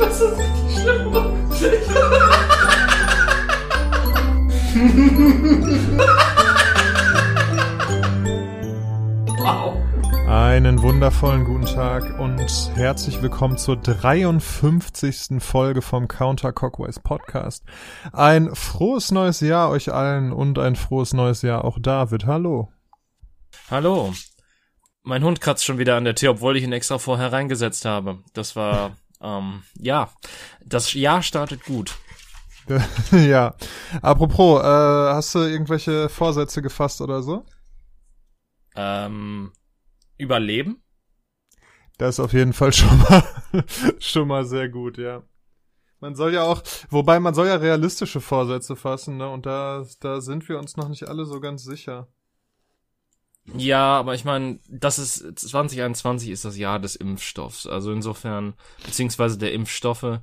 Das ist richtig schlimm. wow. Einen wundervollen guten Tag und herzlich willkommen zur 53. Folge vom Counter Cockways Podcast. Ein frohes neues Jahr euch allen und ein frohes neues Jahr auch David. Hallo. Hallo. Mein Hund kratzt schon wieder an der Tür, obwohl ich ihn extra vorher reingesetzt habe. Das war, ähm, ja, das Jahr startet gut. ja. Apropos, äh, hast du irgendwelche Vorsätze gefasst oder so? Ähm, überleben? Das ist auf jeden Fall schon mal, schon mal sehr gut, ja. Man soll ja auch, wobei man soll ja realistische Vorsätze fassen, ne? Und da, da sind wir uns noch nicht alle so ganz sicher. Ja, aber ich meine, das ist 2021 ist das Jahr des Impfstoffs. Also insofern, beziehungsweise der Impfstoffe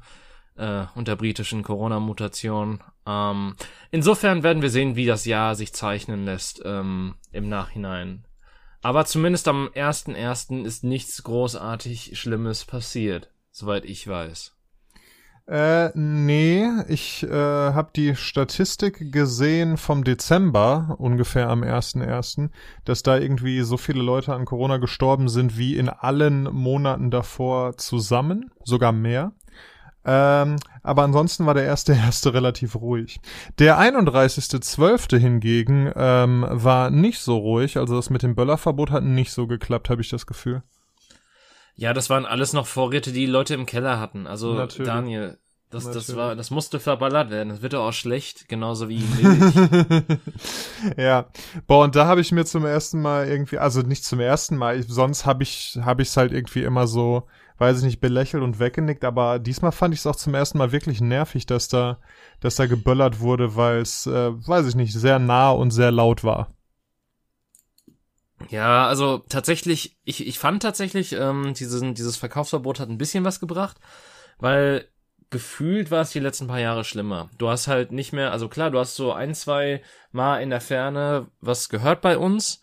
äh, und der britischen Corona-Mutation. Ähm, insofern werden wir sehen, wie das Jahr sich zeichnen lässt ähm, im Nachhinein. Aber zumindest am 1.1. ist nichts großartig Schlimmes passiert, soweit ich weiß. Äh, nee, ich äh, habe die Statistik gesehen vom Dezember, ungefähr am 1.1., dass da irgendwie so viele Leute an Corona gestorben sind wie in allen Monaten davor zusammen, sogar mehr. Ähm, aber ansonsten war der erste erste relativ ruhig. Der 31.12. hingegen ähm, war nicht so ruhig, also das mit dem Böllerverbot hat nicht so geklappt, habe ich das Gefühl. Ja, das waren alles noch Vorräte, die, die Leute im Keller hatten. Also Natürlich. Daniel, das, das war, das musste verballert werden. Das wird auch schlecht, genauso wie Milch. ja. Boah, und da habe ich mir zum ersten Mal irgendwie, also nicht zum ersten Mal, ich, sonst habe ich, habe ich es halt irgendwie immer so, weiß ich nicht, belächelt und weggenickt, aber diesmal fand ich es auch zum ersten Mal wirklich nervig, dass da, dass da geböllert wurde, weil es, äh, weiß ich nicht, sehr nah und sehr laut war. Ja, also tatsächlich, ich, ich fand tatsächlich, ähm, diesen, dieses Verkaufsverbot hat ein bisschen was gebracht, weil gefühlt war es die letzten paar Jahre schlimmer. Du hast halt nicht mehr, also klar, du hast so ein, zwei Mal in der Ferne was gehört bei uns,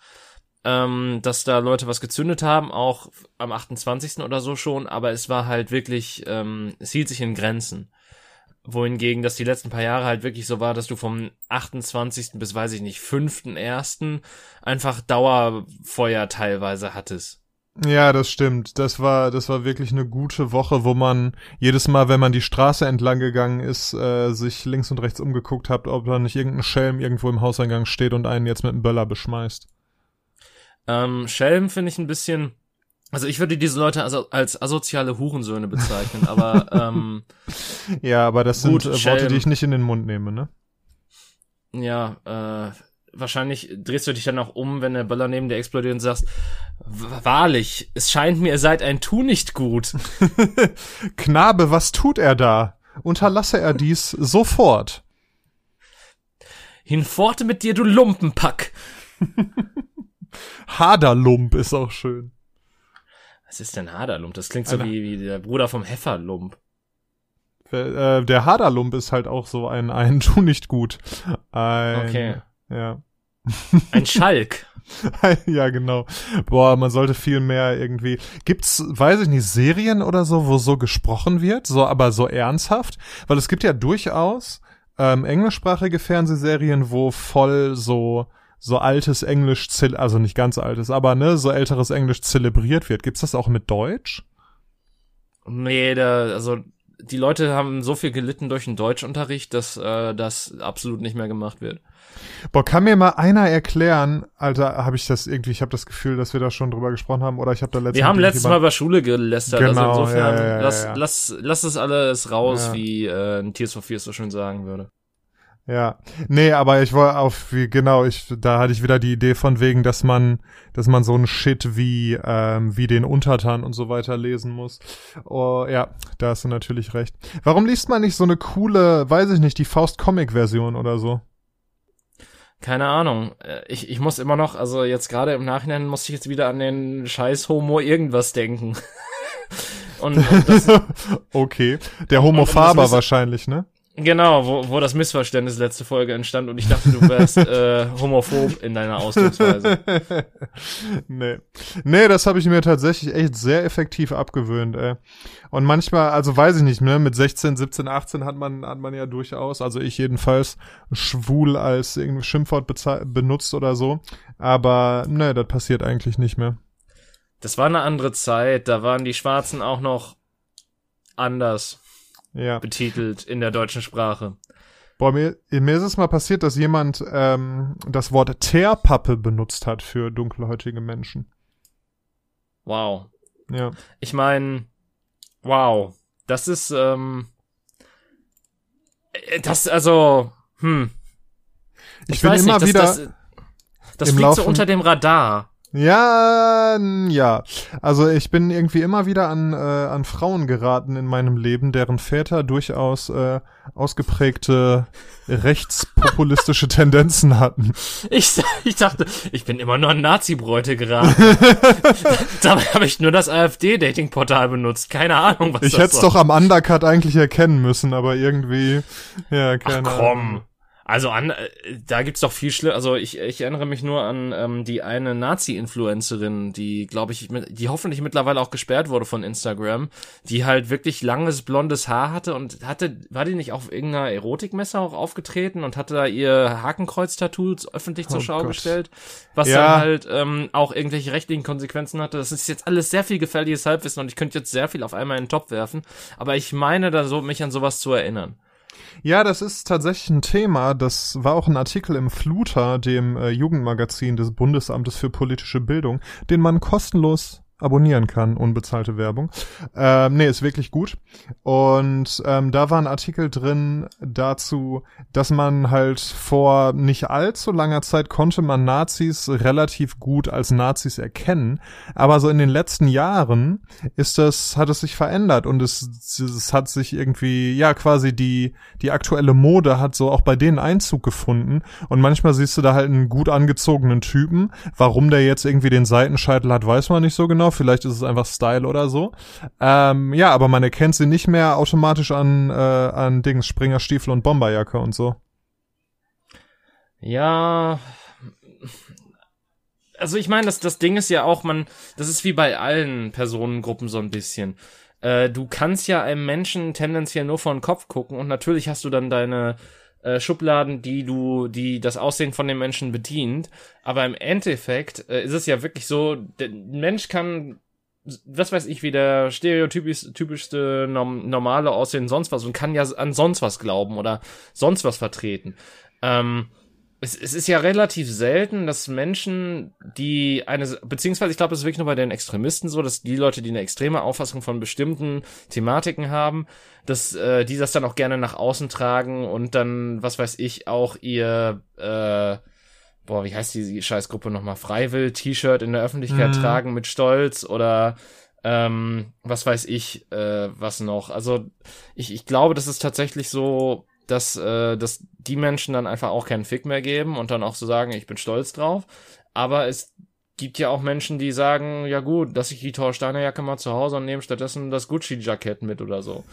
ähm, dass da Leute was gezündet haben, auch am 28. oder so schon, aber es war halt wirklich, ähm, es hielt sich in Grenzen wohingegen das die letzten paar Jahre halt wirklich so war, dass du vom 28. bis weiß ich nicht, 5.1. einfach Dauerfeuer teilweise hattest. Ja, das stimmt. Das war, das war wirklich eine gute Woche, wo man jedes Mal, wenn man die Straße entlang gegangen ist, äh, sich links und rechts umgeguckt hat, ob da nicht irgendein Schelm irgendwo im Hauseingang steht und einen jetzt mit einem Böller beschmeißt. Ähm, Schelm finde ich ein bisschen, also ich würde diese Leute also als asoziale Hurensöhne bezeichnen, aber ähm, ja, aber das gut, sind äh, Worte, die ich nicht in den Mund nehme, ne? Ja, äh, wahrscheinlich drehst du dich dann auch um, wenn der Böller neben dir explodiert und sagst, wahrlich, es scheint mir, ihr seid ein Tu nicht gut. Knabe, was tut er da? Unterlasse er dies sofort. Hinforte mit dir, du Lumpenpack. Haderlump ist auch schön. Was ist denn Haderlump? Das klingt so wie, wie der Bruder vom Hefferlump. Äh, der Haderlump ist halt auch so ein, ein Tu nicht gut. Ein, okay. Ja. Ein Schalk. ja, genau. Boah, man sollte viel mehr irgendwie. Gibt's, weiß ich nicht, Serien oder so, wo so gesprochen wird, so aber so ernsthaft? Weil es gibt ja durchaus ähm, englischsprachige Fernsehserien, wo voll so so altes Englisch, also nicht ganz altes, aber ne, so älteres Englisch zelebriert wird. Gibt's das auch mit Deutsch? Nee, da, also die Leute haben so viel gelitten durch den Deutschunterricht, dass äh, das absolut nicht mehr gemacht wird. Boah, kann mir mal einer erklären, Alter, habe ich das irgendwie, ich habe das Gefühl, dass wir da schon drüber gesprochen haben oder ich habe da letztes Wir haben letztes Mal über Schule gelästert, also genau, also insofern, ja, ja, ja, lass, lass, lass es alles raus, wie äh, ein Tears for Fears so schön sagen würde. Ja, nee, aber ich war auf wie genau, ich da hatte ich wieder die Idee von wegen, dass man, dass man so ein Shit wie ähm, wie den Untertan und so weiter lesen muss. Oh, ja, da hast du natürlich recht. Warum liest man nicht so eine coole, weiß ich nicht, die Faust Comic Version oder so? Keine Ahnung. Äh, ich, ich muss immer noch, also jetzt gerade im Nachhinein muss ich jetzt wieder an den Scheiß Homo irgendwas denken. und, und das, okay, der Homo Faber wahrscheinlich, ne? Genau, wo, wo das Missverständnis letzte Folge entstand und ich dachte, du wärst äh, homophob in deiner Ausdrucksweise. nee. Nee, das habe ich mir tatsächlich echt sehr effektiv abgewöhnt, ey. Und manchmal, also weiß ich nicht, ne, mit 16, 17, 18 hat man, hat man ja durchaus, also ich jedenfalls, schwul als irgendwie Schimpfwort benutzt oder so. Aber ne, das passiert eigentlich nicht mehr. Das war eine andere Zeit, da waren die Schwarzen auch noch anders ja. betitelt in der deutschen Sprache. Boah, mir, mir ist es mal passiert, dass jemand ähm, das Wort Teerpappe benutzt hat für dunkelhäutige Menschen. Wow. Ja. Ich meine, wow. Das ist, ähm, äh, das, also, hm. Ich, ich bin immer nicht, wieder. Das, das, das fliegt so unter dem Radar. Ja, ja. Also ich bin irgendwie immer wieder an, äh, an Frauen geraten in meinem Leben, deren Väter durchaus äh, ausgeprägte rechtspopulistische Tendenzen hatten. Ich, ich dachte, ich bin immer nur an Nazi-Bräute geraten. Dabei habe ich nur das AfD-Dating-Portal benutzt. Keine Ahnung, was ich das Ich hätte es doch am Undercut eigentlich erkennen müssen, aber irgendwie, ja, keine Ach, komm. Ahnung. Also an, äh, da gibt's doch viel schlimmer. Also ich, ich erinnere mich nur an ähm, die eine Nazi-Influencerin, die, glaube ich, die hoffentlich mittlerweile auch gesperrt wurde von Instagram, die halt wirklich langes blondes Haar hatte und hatte, war die nicht auf irgendeiner Erotikmesse auch aufgetreten und hatte da ihr Hakenkreuz-Tattoos öffentlich zur oh Schau Gott. gestellt, was ja. dann halt ähm, auch irgendwelche rechtlichen Konsequenzen hatte. Das ist jetzt alles sehr viel gefährliches Halbwissen und ich könnte jetzt sehr viel auf einmal in den Topf werfen, aber ich meine da so, mich an sowas zu erinnern. Ja, das ist tatsächlich ein Thema. Das war auch ein Artikel im Fluter, dem äh, Jugendmagazin des Bundesamtes für politische Bildung, den man kostenlos abonnieren kann, unbezahlte Werbung. Ähm, nee, ist wirklich gut. Und ähm, da war ein Artikel drin dazu, dass man halt vor nicht allzu langer Zeit konnte man Nazis relativ gut als Nazis erkennen. Aber so in den letzten Jahren ist das, hat es sich verändert und es, es hat sich irgendwie, ja, quasi die, die aktuelle Mode hat so auch bei denen Einzug gefunden. Und manchmal siehst du da halt einen gut angezogenen Typen. Warum der jetzt irgendwie den Seitenscheitel hat, weiß man nicht so genau vielleicht ist es einfach Style oder so. Ähm, ja, aber man erkennt sie nicht mehr automatisch an, äh, an Dings, Springerstiefel und Bomberjacke und so. Ja, also ich meine, das, das Ding ist ja auch, man, das ist wie bei allen Personengruppen so ein bisschen. Äh, du kannst ja einem Menschen tendenziell nur vor den Kopf gucken und natürlich hast du dann deine äh, Schubladen, die du, die das Aussehen von dem Menschen bedient. Aber im Endeffekt äh, ist es ja wirklich so, der Mensch kann was weiß ich, wie der stereotypischste norm normale Aussehen sonst was und kann ja an sonst was glauben oder sonst was vertreten. Ähm, es, es ist ja relativ selten, dass Menschen, die eine, beziehungsweise ich glaube, es ist wirklich nur bei den Extremisten so, dass die Leute, die eine extreme Auffassung von bestimmten Thematiken haben, dass äh, die das dann auch gerne nach außen tragen und dann, was weiß ich, auch ihr, äh, boah, wie heißt die Scheißgruppe nochmal, Freiwill-T-Shirt in der Öffentlichkeit mhm. tragen mit Stolz oder ähm, was weiß ich, äh, was noch. Also ich, ich glaube, das ist tatsächlich so dass, äh, dass die Menschen dann einfach auch keinen Fick mehr geben und dann auch so sagen, ich bin stolz drauf. Aber es gibt ja auch Menschen, die sagen, ja gut, dass ich die Torsteiner Jacke mal zu Hause und nehme stattdessen das Gucci-Jackett mit oder so.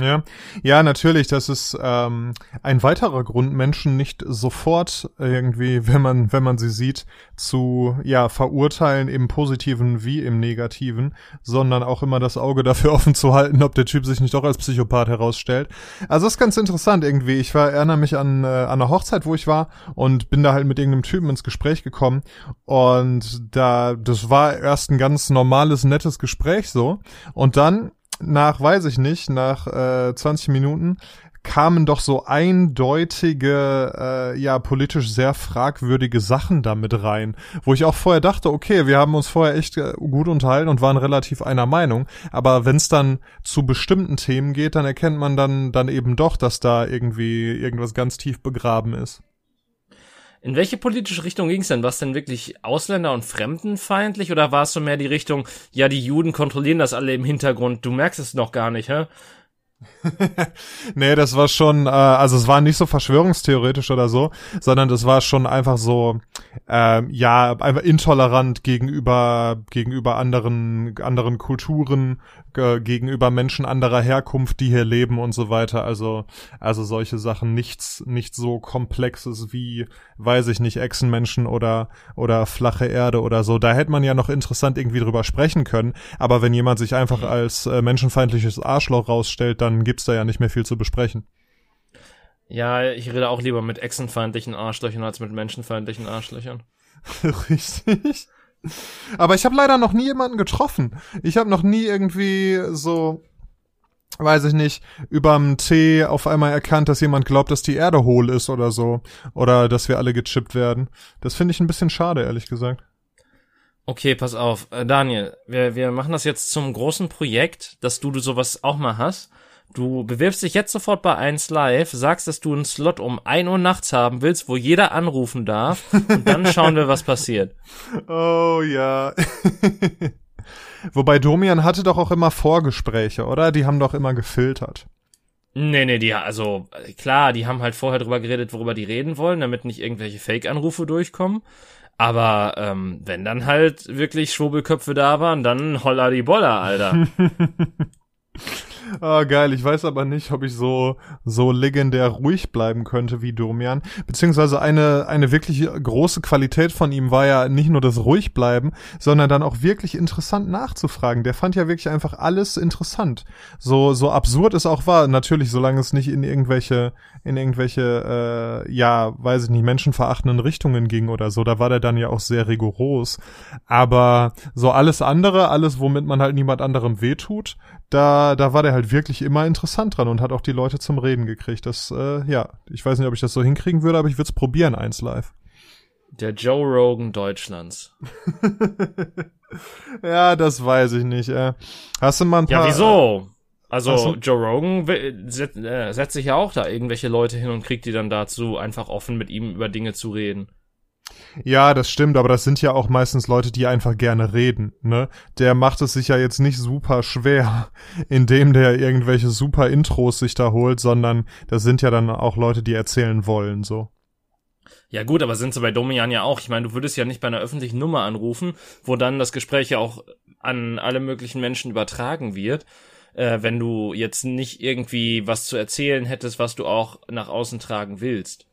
Ja, ja, natürlich. Das ist ähm, ein weiterer Grund, Menschen nicht sofort irgendwie, wenn man, wenn man sie sieht, zu ja verurteilen im Positiven wie im Negativen, sondern auch immer das Auge dafür offen zu halten, ob der Typ sich nicht doch als Psychopath herausstellt. Also das ist ganz interessant irgendwie. Ich war, erinnere mich an, äh, an einer Hochzeit, wo ich war und bin da halt mit irgendeinem Typen ins Gespräch gekommen und da, das war erst ein ganz normales, nettes Gespräch so und dann nach, weiß ich nicht, nach äh, 20 Minuten kamen doch so eindeutige, äh, ja, politisch sehr fragwürdige Sachen damit rein, wo ich auch vorher dachte, okay, wir haben uns vorher echt äh, gut unterhalten und waren relativ einer Meinung, aber wenn es dann zu bestimmten Themen geht, dann erkennt man dann, dann eben doch, dass da irgendwie irgendwas ganz tief begraben ist. In welche politische Richtung ging es denn? War es denn wirklich Ausländer- und Fremdenfeindlich oder war es so mehr die Richtung, ja, die Juden kontrollieren das alle im Hintergrund, du merkst es noch gar nicht, hä? nee, das war schon, äh, also es war nicht so verschwörungstheoretisch oder so, sondern das war schon einfach so, äh, ja, einfach intolerant gegenüber gegenüber anderen anderen Kulturen, äh, gegenüber Menschen anderer Herkunft, die hier leben und so weiter. Also also solche Sachen, nichts nicht so komplexes wie, weiß ich nicht, Echsenmenschen oder oder flache Erde oder so. Da hätte man ja noch interessant irgendwie drüber sprechen können. Aber wenn jemand sich einfach als äh, menschenfeindliches Arschloch rausstellt, dann gibt's da ja nicht mehr viel zu besprechen. Ja, ich rede auch lieber mit echsenfeindlichen Arschlöchern als mit menschenfeindlichen Arschlöchern. Richtig. Aber ich habe leider noch nie jemanden getroffen. Ich habe noch nie irgendwie so, weiß ich nicht, überm Tee auf einmal erkannt, dass jemand glaubt, dass die Erde hohl ist oder so. Oder dass wir alle gechippt werden. Das finde ich ein bisschen schade, ehrlich gesagt. Okay, pass auf. Äh, Daniel, wir, wir machen das jetzt zum großen Projekt, dass du, du sowas auch mal hast. Du bewirbst dich jetzt sofort bei 1 Live, sagst, dass du einen Slot um 1 Uhr nachts haben willst, wo jeder anrufen darf und dann schauen wir, was passiert. Oh ja. Wobei Domian hatte doch auch immer Vorgespräche, oder? Die haben doch immer gefiltert. Nee, nee, die, also klar, die haben halt vorher drüber geredet, worüber die reden wollen, damit nicht irgendwelche Fake-Anrufe durchkommen. Aber ähm, wenn dann halt wirklich Schwurbelköpfe da waren, dann holla die Boller, Alter. Ah, geil. Ich weiß aber nicht, ob ich so, so legendär ruhig bleiben könnte wie Domian. Beziehungsweise eine, eine wirklich große Qualität von ihm war ja nicht nur das ruhig bleiben, sondern dann auch wirklich interessant nachzufragen. Der fand ja wirklich einfach alles interessant. So, so absurd es auch war. Natürlich, solange es nicht in irgendwelche, in irgendwelche, äh, ja, weiß ich nicht, menschenverachtenden Richtungen ging oder so. Da war der dann ja auch sehr rigoros. Aber so alles andere, alles, womit man halt niemand anderem wehtut, da, da war der halt wirklich immer interessant dran und hat auch die Leute zum Reden gekriegt. Das, äh, ja, ich weiß nicht, ob ich das so hinkriegen würde, aber ich würde es probieren, eins live. Der Joe Rogan Deutschlands. ja, das weiß ich nicht. Äh. Hast du mal ein paar... Ja, wieso? Also so. Joe Rogan setzt, äh, setzt sich ja auch da irgendwelche Leute hin und kriegt die dann dazu, einfach offen mit ihm über Dinge zu reden. Ja, das stimmt, aber das sind ja auch meistens Leute, die einfach gerne reden, ne? Der macht es sich ja jetzt nicht super schwer, indem der irgendwelche super Intros sich da holt, sondern das sind ja dann auch Leute, die erzählen wollen, so. Ja gut, aber sind sie bei Domian ja auch. Ich meine, du würdest ja nicht bei einer öffentlichen Nummer anrufen, wo dann das Gespräch ja auch an alle möglichen Menschen übertragen wird, äh, wenn du jetzt nicht irgendwie was zu erzählen hättest, was du auch nach außen tragen willst.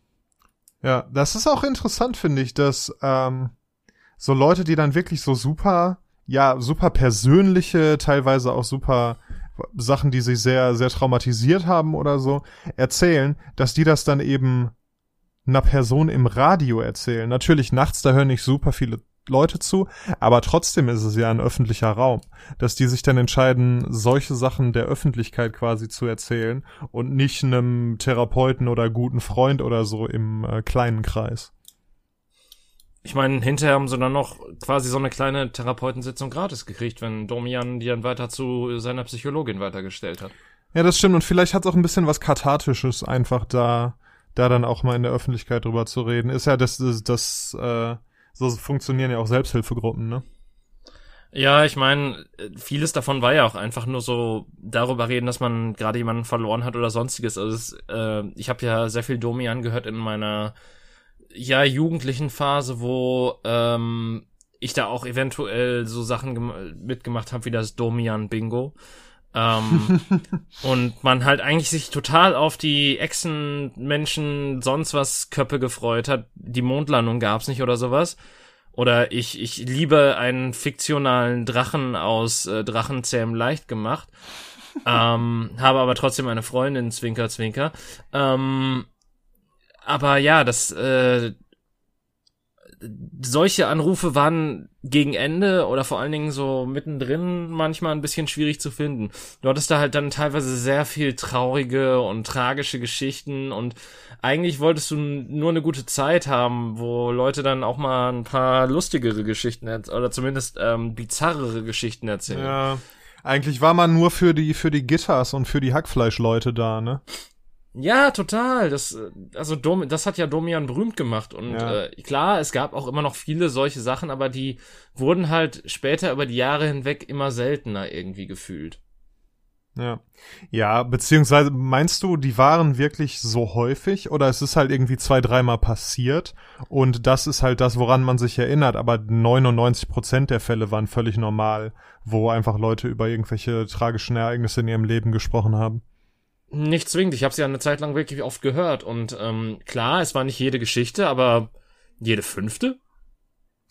Ja, das ist auch interessant, finde ich, dass ähm, so Leute, die dann wirklich so super, ja, super persönliche, teilweise auch super Sachen, die sich sehr, sehr traumatisiert haben oder so, erzählen, dass die das dann eben einer Person im Radio erzählen. Natürlich nachts, da hören nicht super viele Leute zu, aber trotzdem ist es ja ein öffentlicher Raum, dass die sich dann entscheiden, solche Sachen der Öffentlichkeit quasi zu erzählen und nicht einem Therapeuten oder guten Freund oder so im äh, kleinen Kreis. Ich meine, hinterher haben sie dann noch quasi so eine kleine Therapeutensitzung gratis gekriegt, wenn Domian die dann weiter zu seiner Psychologin weitergestellt hat. Ja, das stimmt. Und vielleicht hat es auch ein bisschen was Kathartisches, einfach da, da dann auch mal in der Öffentlichkeit drüber zu reden. Ist ja das, das, das äh, so funktionieren ja auch Selbsthilfegruppen, ne? Ja, ich meine, vieles davon war ja auch einfach nur so darüber reden, dass man gerade jemanden verloren hat oder sonstiges. Also es, äh, ich habe ja sehr viel Domian gehört in meiner ja jugendlichen Phase, wo ähm, ich da auch eventuell so Sachen mitgemacht habe wie das Domian Bingo. Ähm, und man halt eigentlich sich total auf die Echsenmenschen, sonst was Köppe gefreut hat. Die Mondlandung gab's nicht oder sowas. Oder ich, ich liebe einen fiktionalen Drachen aus äh, Drachenzähm leicht gemacht. ähm, habe aber trotzdem eine Freundin, Zwinker, Zwinker. Ähm, aber ja, das, äh, solche Anrufe waren gegen Ende oder vor allen Dingen so mittendrin manchmal ein bisschen schwierig zu finden. Du hattest da halt dann teilweise sehr viel traurige und tragische Geschichten und eigentlich wolltest du nur eine gute Zeit haben, wo Leute dann auch mal ein paar lustigere Geschichten oder zumindest ähm, bizarrere Geschichten erzählen. Ja. Eigentlich war man nur für die für die Gitters und für die Hackfleischleute da, ne? Ja, total. Das, also Dom, das hat ja Domian berühmt gemacht. Und ja. äh, klar, es gab auch immer noch viele solche Sachen, aber die wurden halt später über die Jahre hinweg immer seltener irgendwie gefühlt. Ja. Ja, beziehungsweise meinst du, die waren wirklich so häufig oder es ist halt irgendwie zwei, dreimal passiert und das ist halt das, woran man sich erinnert, aber 99 Prozent der Fälle waren völlig normal, wo einfach Leute über irgendwelche tragischen Ereignisse in ihrem Leben gesprochen haben. Nicht zwingend, ich habe sie ja eine Zeit lang wirklich oft gehört und ähm, klar, es war nicht jede Geschichte, aber jede fünfte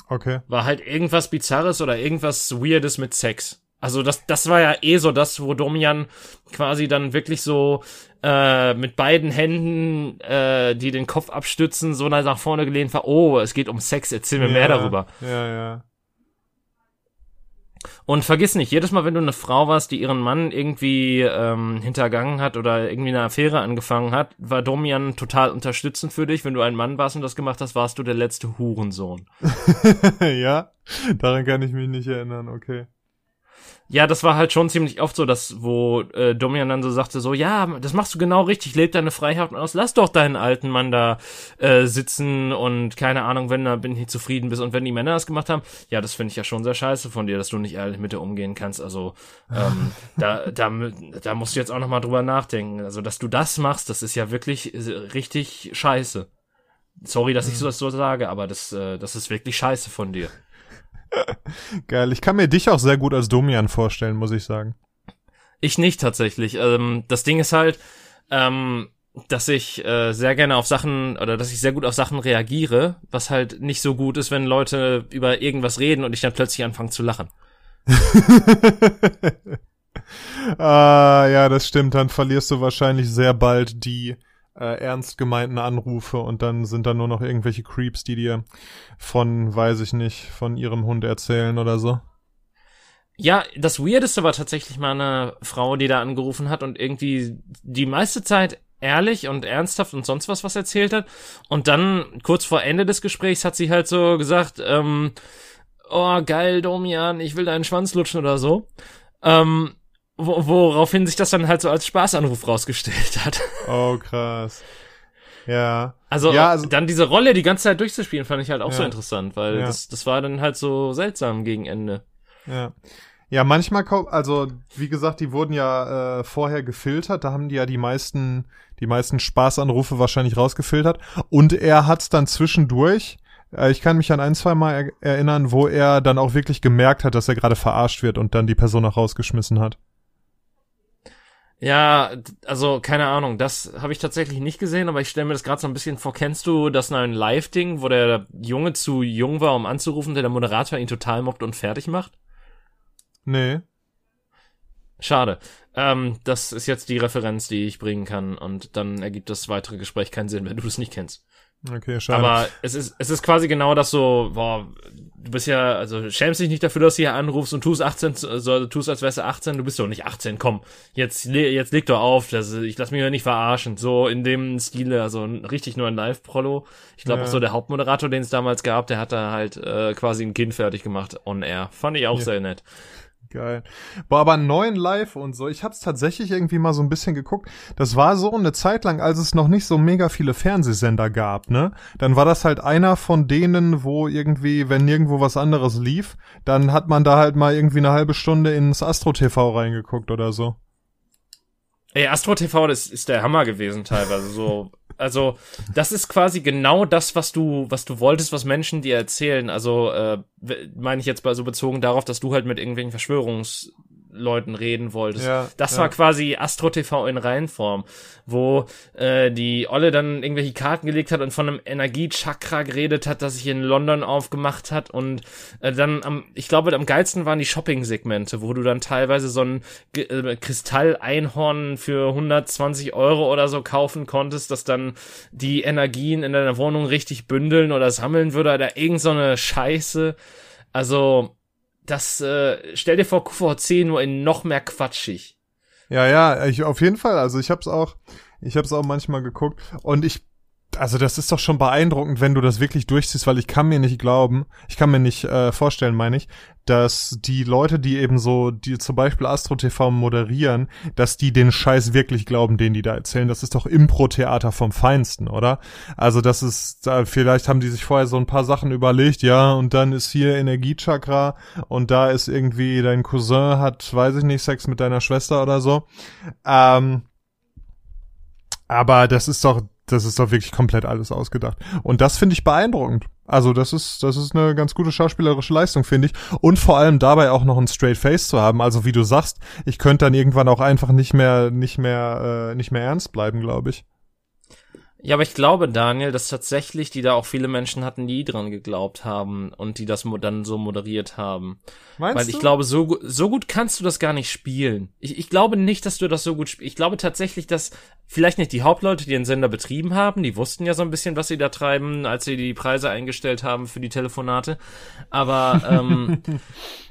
Okay. war halt irgendwas Bizarres oder irgendwas Weirdes mit Sex. Also das, das war ja eh so das, wo Domian quasi dann wirklich so äh, mit beiden Händen, äh, die den Kopf abstützen, so nach vorne gelehnt war, oh, es geht um Sex, erzähl mir ja, mehr darüber. Ja, ja. Und vergiss nicht, jedes Mal, wenn du eine Frau warst, die ihren Mann irgendwie ähm, hintergangen hat oder irgendwie eine Affäre angefangen hat, war Domian total unterstützend für dich. Wenn du ein Mann warst und das gemacht hast, warst du der letzte Hurensohn. ja, daran kann ich mich nicht erinnern, okay. Ja, das war halt schon ziemlich oft so, dass wo äh, Domian dann so sagte, so, ja, das machst du genau richtig, leb deine Freiheit aus, lass doch deinen alten Mann da äh, sitzen und keine Ahnung, wenn da bin ich nicht zufrieden bist. Und wenn die Männer das gemacht haben, ja, das finde ich ja schon sehr scheiße von dir, dass du nicht ehrlich mit dir umgehen kannst. Also ähm, da, da, da musst du jetzt auch nochmal drüber nachdenken. Also, dass du das machst, das ist ja wirklich äh, richtig scheiße. Sorry, dass ich so das so sage, aber das, äh, das ist wirklich scheiße von dir. Geil. Ich kann mir dich auch sehr gut als Domian vorstellen, muss ich sagen. Ich nicht tatsächlich. Ähm, das Ding ist halt, ähm, dass ich äh, sehr gerne auf Sachen oder dass ich sehr gut auf Sachen reagiere, was halt nicht so gut ist, wenn Leute über irgendwas reden und ich dann plötzlich anfange zu lachen. ah, ja, das stimmt. Dann verlierst du wahrscheinlich sehr bald die äh, ernst gemeinten Anrufe und dann sind da nur noch irgendwelche Creeps, die dir von, weiß ich nicht, von ihrem Hund erzählen oder so. Ja, das Weirdeste war tatsächlich mal eine Frau, die da angerufen hat und irgendwie die meiste Zeit ehrlich und ernsthaft und sonst was was erzählt hat. Und dann kurz vor Ende des Gesprächs hat sie halt so gesagt, ähm, oh geil, Domian, ich will deinen Schwanz lutschen oder so. Ähm, woraufhin sich das dann halt so als Spaßanruf rausgestellt hat. Oh, krass. Ja. Also, ja, also dann diese Rolle die ganze Zeit durchzuspielen, fand ich halt auch Ja. so interessant, weil Ja. das, das war dann halt so seltsam gegen Ende. Ja. Ja, manchmal, kau- also wie gesagt, die wurden ja äh, vorher gefiltert, da haben die ja die meisten, die meisten Spaßanrufe wahrscheinlich rausgefiltert. Und er hat's dann zwischendurch, äh, ich kann mich an ein, zwei Mal er erinnern, wo er dann auch wirklich gemerkt hat, dass er gerade verarscht wird und dann die Person auch rausgeschmissen hat. Ja, also keine Ahnung, das habe ich tatsächlich nicht gesehen, aber ich stelle mir das gerade so ein bisschen vor. Kennst du das neue Live-Ding, wo der Junge zu jung war, um anzurufen, der der Moderator ihn total mobbt und fertig macht? Nee. Schade. Ähm, das ist jetzt die Referenz, die ich bringen kann und dann ergibt das weitere Gespräch keinen Sinn, wenn du es nicht kennst. Okay, schade. Aber es ist, es ist quasi genau das so, boah, du bist ja, also schämst dich nicht dafür, dass du hier anrufst und tust 18, also tust als wärst du 18, du bist doch nicht 18, komm, jetzt, jetzt leg doch auf, das, ich lass mich ja nicht verarschen, so in dem Stile, also richtig nur ein Live-Prolo. Ich glaube Ja. auch so der Hauptmoderator, den es damals gab, der hat da halt äh, quasi ein Kind fertig gemacht on air. Fand ich auch Ja. sehr nett. Geil. Boah, aber neuen Live und so, ich hab's tatsächlich irgendwie mal so ein bisschen geguckt. Das war so eine Zeit lang, als es noch nicht so mega viele Fernsehsender gab, ne? Dann war das halt einer von denen, wo irgendwie, wenn nirgendwo was anderes lief, dann hat man da halt mal irgendwie eine halbe Stunde ins Astro TV reingeguckt oder so. Ey, Astro TV, das ist der Hammer gewesen teilweise. So, also das ist quasi genau das, was du, was du wolltest, was Menschen dir erzählen. Also äh, meine ich jetzt mal so bezogen darauf, dass du halt mit irgendwelchen Verschwörungsleuten reden wolltest. Ja, das ja. war quasi Astro TV in Reihenform, wo äh, die Olle dann irgendwelche Karten gelegt hat und von einem Energiechakra geredet hat, das sich in London aufgemacht hat und äh, dann am, ich glaube, am geilsten waren die Shopping-Segmente, wo du dann teilweise so ein äh, Kristall-Einhorn für 120 Euro oder so kaufen konntest, das dann die Energien in deiner Wohnung richtig bündeln oder sammeln würde oder irgend so eine Scheiße. Also, das, äh, stell dir vor QVC nur in noch mehr quatschig. Ja, ja, ich, auf jeden Fall. Also ich hab's auch, ich hab's auch manchmal geguckt und ich, also das ist doch schon beeindruckend, wenn du das wirklich durchziehst, weil ich kann mir nicht glauben, ich kann mir nicht äh, vorstellen, meine ich, dass die Leute, die eben so, die zum Beispiel Astro TV moderieren, dass die den Scheiß wirklich glauben, den die da erzählen. Das ist doch Impro-Theater vom Feinsten, oder? Also das ist, vielleicht haben die sich vorher so ein paar Sachen überlegt, ja, und dann ist hier Energiechakra und da ist irgendwie dein Cousin hat, weiß ich nicht, Sex mit deiner Schwester oder so. Ähm, aber das ist doch das ist doch wirklich komplett alles ausgedacht. Und das finde ich beeindruckend. Also das ist, das ist eine ganz gute schauspielerische Leistung, finde ich. Und vor allem dabei auch noch ein Straight Face zu haben. Also wie du sagst, ich könnte dann irgendwann auch einfach nicht mehr, nicht mehr, äh, nicht mehr ernst bleiben, glaube ich. Ja, aber ich glaube, Daniel, dass tatsächlich die da auch viele Menschen hatten, die dran geglaubt haben und die das dann so moderiert haben. Meinst Weil ich du? glaube, so, so gut kannst du das gar nicht spielen. Ich, ich glaube nicht, dass du das so gut spielst. Ich glaube tatsächlich, dass vielleicht nicht die Hauptleute, die den Sender betrieben haben, die wussten ja so ein bisschen, was sie da treiben, als sie die Preise eingestellt haben für die Telefonate. Aber ähm,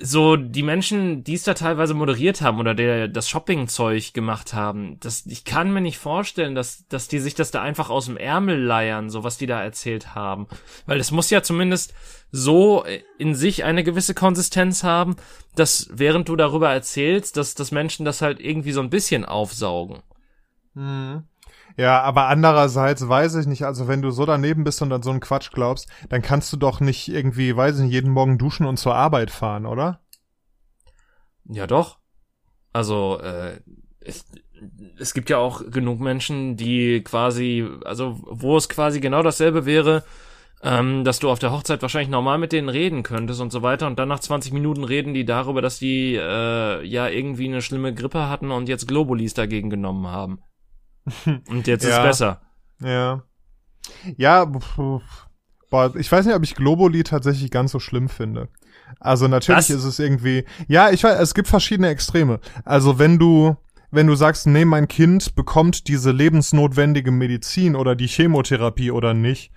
so die Menschen, die es da teilweise moderiert haben oder der das Shopping-Zeug gemacht haben, das, ich kann mir nicht vorstellen, dass, dass die sich das da einfach aus dem Ärmel leiern, so was die da erzählt haben. Weil es muss ja zumindest so in sich eine gewisse Konsistenz haben, dass während du darüber erzählst, dass, dass Menschen das halt irgendwie so ein bisschen aufsaugen. Mhm. Ja, aber andererseits weiß ich nicht, also wenn du so daneben bist und an so einen Quatsch glaubst, dann kannst du doch nicht irgendwie, weiß ich nicht, jeden Morgen duschen und zur Arbeit fahren, oder? Ja, doch. Also, äh, es, es gibt ja auch genug Menschen, die quasi, also wo es quasi genau dasselbe wäre, ähm, dass du auf der Hochzeit wahrscheinlich normal mit denen reden könntest und so weiter und dann nach 20 Minuten reden die darüber, dass die äh, ja irgendwie eine schlimme Grippe hatten und jetzt Globulis dagegen genommen haben. Und jetzt ja. ist besser. Ja. Ja, boah, ich weiß nicht, ob ich Globuli tatsächlich ganz so schlimm finde. Also natürlich Was? ist es irgendwie, ja, ich weiß, es gibt verschiedene Extreme. Also wenn du, wenn du sagst, nee, mein Kind bekommt diese lebensnotwendige Medizin oder die Chemotherapie oder nicht,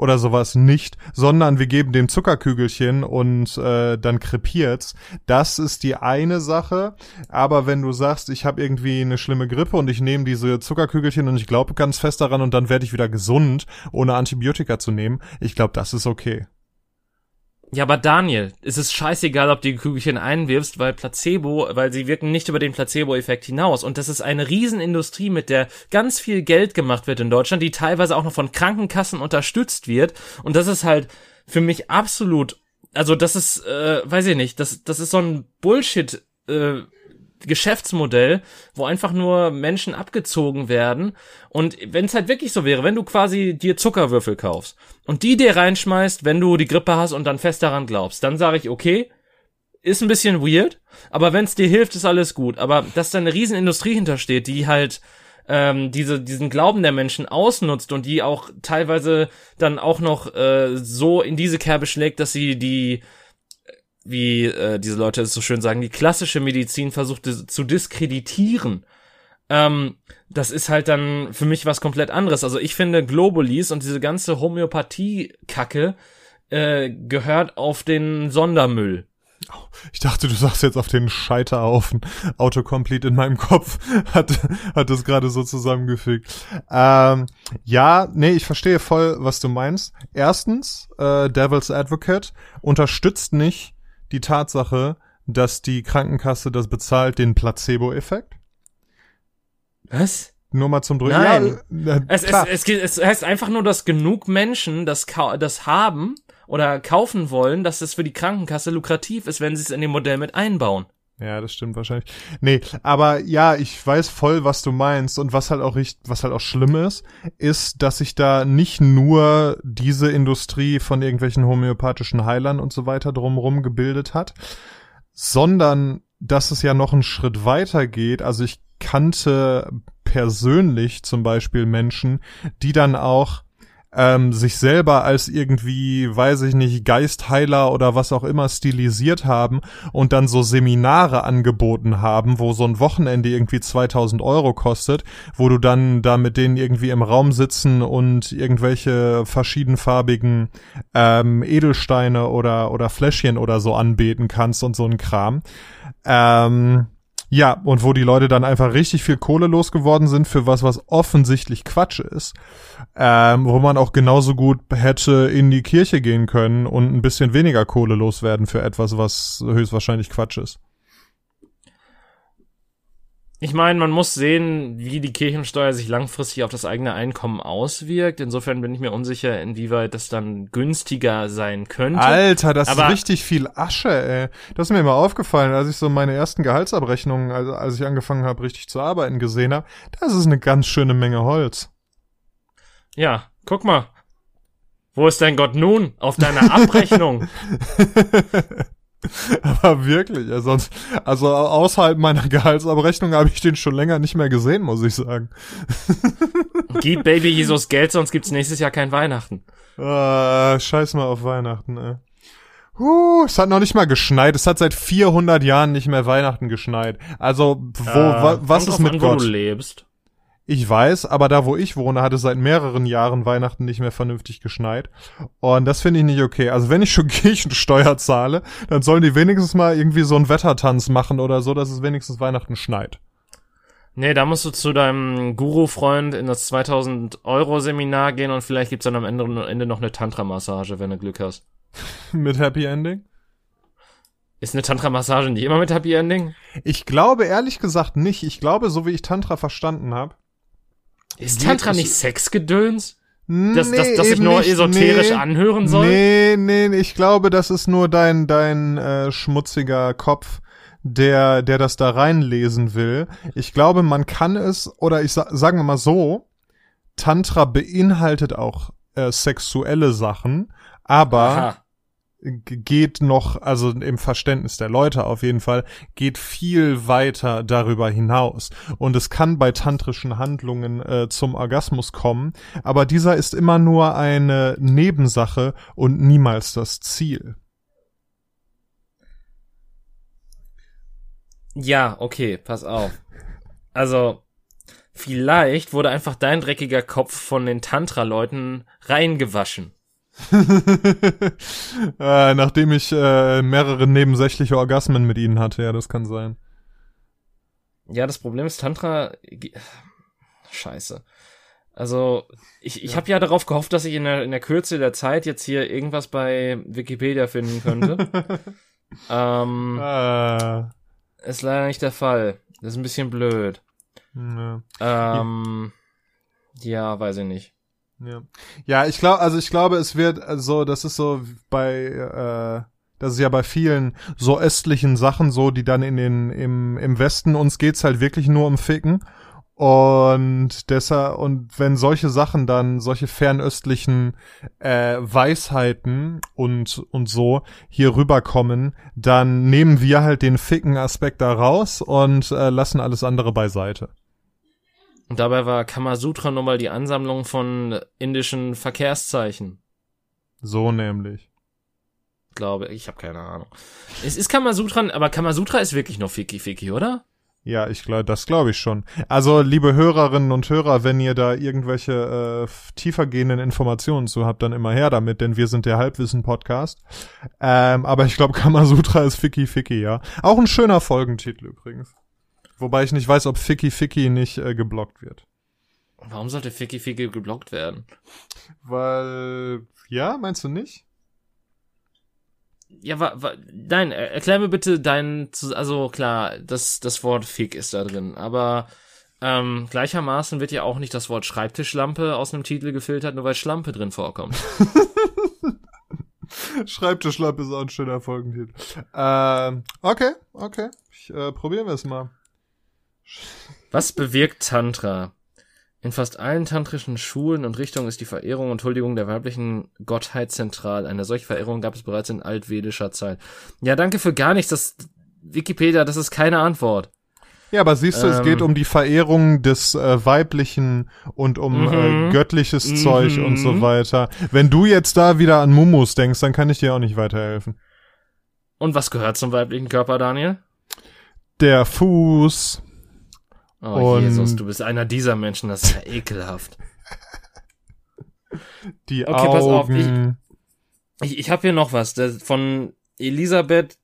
oder sowas nicht, sondern wir geben dem Zuckerkügelchen und äh, dann krepiert's. Das ist die eine Sache. Aber wenn du sagst, ich habe irgendwie eine schlimme Grippe und ich nehme diese Zuckerkügelchen und ich glaube ganz fest daran und dann werde ich wieder gesund, ohne Antibiotika zu nehmen, ich glaube, das ist okay. Ja, aber Daniel, es ist scheißegal, ob du die Kügelchen einwirfst, weil Placebo, weil sie wirken nicht über den Placebo-Effekt hinaus. Und das ist eine Riesenindustrie, mit der ganz viel Geld gemacht wird in Deutschland, die teilweise auch noch von Krankenkassen unterstützt wird. Und das ist halt für mich absolut, also das ist, äh, weiß ich nicht, das, das ist so ein Bullshit, äh, Geschäftsmodell, wo einfach nur Menschen abgezogen werden. Und wenn es halt wirklich so wäre, wenn du quasi dir Zuckerwürfel kaufst und die dir reinschmeißt, wenn du die Grippe hast und dann fest daran glaubst, dann sage ich, okay, ist ein bisschen weird, aber wenn es dir hilft, ist alles gut. Aber dass da eine Riesenindustrie hintersteht, die halt ähm, diese, diesen Glauben der Menschen ausnutzt und die auch teilweise dann auch noch äh, so in diese Kerbe schlägt, dass sie die wie äh, diese Leute es so schön sagen, die klassische Medizin versucht zu diskreditieren. Ähm, das ist halt dann für mich was komplett anderes. Also ich finde Globulis und diese ganze Homöopathie-Kacke äh, gehört auf den Sondermüll. Ich dachte, du sagst jetzt auf den Scheiterhaufen. Autocomplete in meinem Kopf hat, hat das gerade so zusammengefügt. Ähm, ja, nee, ich verstehe voll, was du meinst. Erstens, äh, Devil's Advocate unterstützt nicht die Tatsache, dass die Krankenkasse das bezahlt, den Placebo-Effekt. Was? Nur mal zum Drücken. Nein. Ja, äh, es, es, es, es, heißt einfach nur, dass genug Menschen das, das haben oder kaufen wollen, dass es für die Krankenkasse lukrativ ist, wenn sie es in dem Modell mit einbauen. Ja, das stimmt wahrscheinlich. Nee, aber ja, ich weiß voll, was du meinst und was halt auch richtig, was halt auch schlimm ist, ist, dass sich da nicht nur diese Industrie von irgendwelchen homöopathischen Heilern und so weiter drumherum gebildet hat, sondern dass es ja noch einen Schritt weiter geht. Also ich kannte persönlich zum Beispiel Menschen, die dann auch ähm, sich selber als irgendwie, weiß ich nicht, Geistheiler oder was auch immer stilisiert haben und dann so Seminare angeboten haben, wo so ein Wochenende irgendwie 2000 Euro kostet, wo du dann da mit denen irgendwie im Raum sitzen und irgendwelche verschiedenfarbigen ähm, Edelsteine oder, oder Fläschchen oder so anbeten kannst und so ein Kram. Ähm, Ja, und wo die Leute dann einfach richtig viel Kohle losgeworden sind für was, was offensichtlich Quatsch ist, ähm, wo man auch genauso gut hätte in die Kirche gehen können und ein bisschen weniger Kohle loswerden für etwas, was höchstwahrscheinlich Quatsch ist. Ich meine, man muss sehen, wie die Kirchensteuer sich langfristig auf das eigene Einkommen auswirkt. Insofern bin ich mir unsicher, inwieweit das dann günstiger sein könnte. Alter, das Aber ist richtig viel Asche, ey. Das ist mir immer aufgefallen, als ich so meine ersten Gehaltsabrechnungen, also als ich angefangen habe, richtig zu arbeiten, gesehen habe. Das ist eine ganz schöne Menge Holz. Ja, guck mal. Wo ist dein Gott nun? Auf deiner Abrechnung. Aber wirklich, also, sonst, also außerhalb meiner Gehaltsabrechnung habe ich den schon länger nicht mehr gesehen, muss ich sagen. Gib Baby Jesus Geld, sonst gibt's nächstes Jahr kein Weihnachten. Ah, scheiß mal auf Weihnachten, ey. Huh, es hat noch nicht mal geschneit. Es hat seit 400 Jahren nicht mehr Weihnachten geschneit. Also, wo, äh, wa, was ist mit an, Gott? Wo du lebst. Ich weiß, aber da, wo ich wohne, hat es seit mehreren Jahren Weihnachten nicht mehr vernünftig geschneit. Und das finde ich nicht okay. Also wenn ich schon Kirchensteuer zahle, dann sollen die wenigstens mal irgendwie so einen Wettertanz machen oder so, dass es wenigstens Weihnachten schneit. Nee, da musst du zu deinem Guru-Freund in das 2000 Euro Seminar gehen und vielleicht gibt's dann am Ende noch eine Tantra-Massage, wenn du Glück hast. Mit Happy Ending? Ist eine Tantra-Massage nicht immer mit Happy Ending? Ich glaube ehrlich gesagt nicht. Ich glaube, so wie ich Tantra verstanden habe, ist Tantra nicht Sexgedöns? Dass, nee, dass, dass ich nur nicht, esoterisch nee, anhören soll? Nee, nee, ich glaube, das ist nur dein, dein äh, schmutziger Kopf, der, der das da reinlesen will. Ich glaube, man kann es, oder ich sa sagen wir mal so, Tantra beinhaltet auch äh, sexuelle Sachen, aber Aha geht noch, also im Verständnis der Leute auf jeden Fall, geht viel weiter darüber hinaus. Und es kann bei tantrischen Handlungen äh, zum Orgasmus kommen, aber dieser ist immer nur eine Nebensache und niemals das Ziel. Ja, okay, pass auf. Also, vielleicht wurde einfach dein dreckiger Kopf von den Tantra-Leuten reingewaschen. äh, nachdem ich äh, mehrere nebensächliche Orgasmen mit ihnen hatte, ja, das kann sein. Ja, das Problem ist, Tantra. Scheiße. Also, ich, ich ja. habe ja darauf gehofft, dass ich in der, in der Kürze der Zeit jetzt hier irgendwas bei Wikipedia finden könnte. ähm, ah. Ist leider nicht der Fall. Das ist ein bisschen blöd. Ja. Ähm, ja, weiß ich nicht. Ja, ja ich glaube, also ich glaube, es wird so, also, das ist so bei, äh, das ist ja bei vielen so östlichen Sachen so, die dann in den, im, im Westen uns geht's halt wirklich nur um Ficken. Und deshalb, und wenn solche Sachen dann, solche fernöstlichen äh, Weisheiten und, und so hier rüberkommen, dann nehmen wir halt den Ficken-Aspekt da raus und äh, lassen alles andere beiseite. Und dabei war Kamasutra nun mal die Ansammlung von indischen Verkehrszeichen. So nämlich. Glaube ich, habe keine Ahnung. Es ist Kamasutra, aber Kamasutra ist wirklich noch Fiki Fiki, oder? Ja, ich glaube, das glaube ich schon. Also, liebe Hörerinnen und Hörer, wenn ihr da irgendwelche äh, tiefergehenden Informationen zu habt, dann immer her damit, denn wir sind der Halbwissen-Podcast. Ähm, aber ich glaube, Kamasutra ist Fiki Fiki, ja. Auch ein schöner Folgentitel übrigens. Wobei ich nicht weiß, ob Ficky Ficky nicht äh, geblockt wird. Warum sollte Ficky Ficky geblockt werden? Weil, ja, meinst du nicht? Ja, wa, wa, nein, erklär mir bitte dein, also klar, das, das Wort Fick ist da drin, aber ähm, gleichermaßen wird ja auch nicht das Wort Schreibtischlampe aus einem Titel gefiltert, nur weil Schlampe drin vorkommt. Schreibtischlampe ist auch ein schöner Folgentitel. Ähm, okay, okay. Ich, äh, probieren wir es mal. Was bewirkt Tantra? In fast allen tantrischen Schulen und Richtungen ist die Verehrung und Huldigung der weiblichen Gottheit zentral. Eine solche Verehrung gab es bereits in altvedischer Zeit. Ja, danke für gar nichts. Das Wikipedia, das ist keine Antwort. Ja, aber siehst du, ähm, es geht um die Verehrung des äh, Weiblichen und um äh, mhm. äh, göttliches mhm. Zeug und so weiter. Wenn du jetzt da wieder an Mumus denkst, dann kann ich dir auch nicht weiterhelfen. Und was gehört zum weiblichen Körper, Daniel? Der Fuß, Oh und Jesus, du bist einer dieser Menschen, das ist ja ekelhaft. Die okay, Augen. pass auf. Ich, ich, ich habe hier noch was das von Elisabeth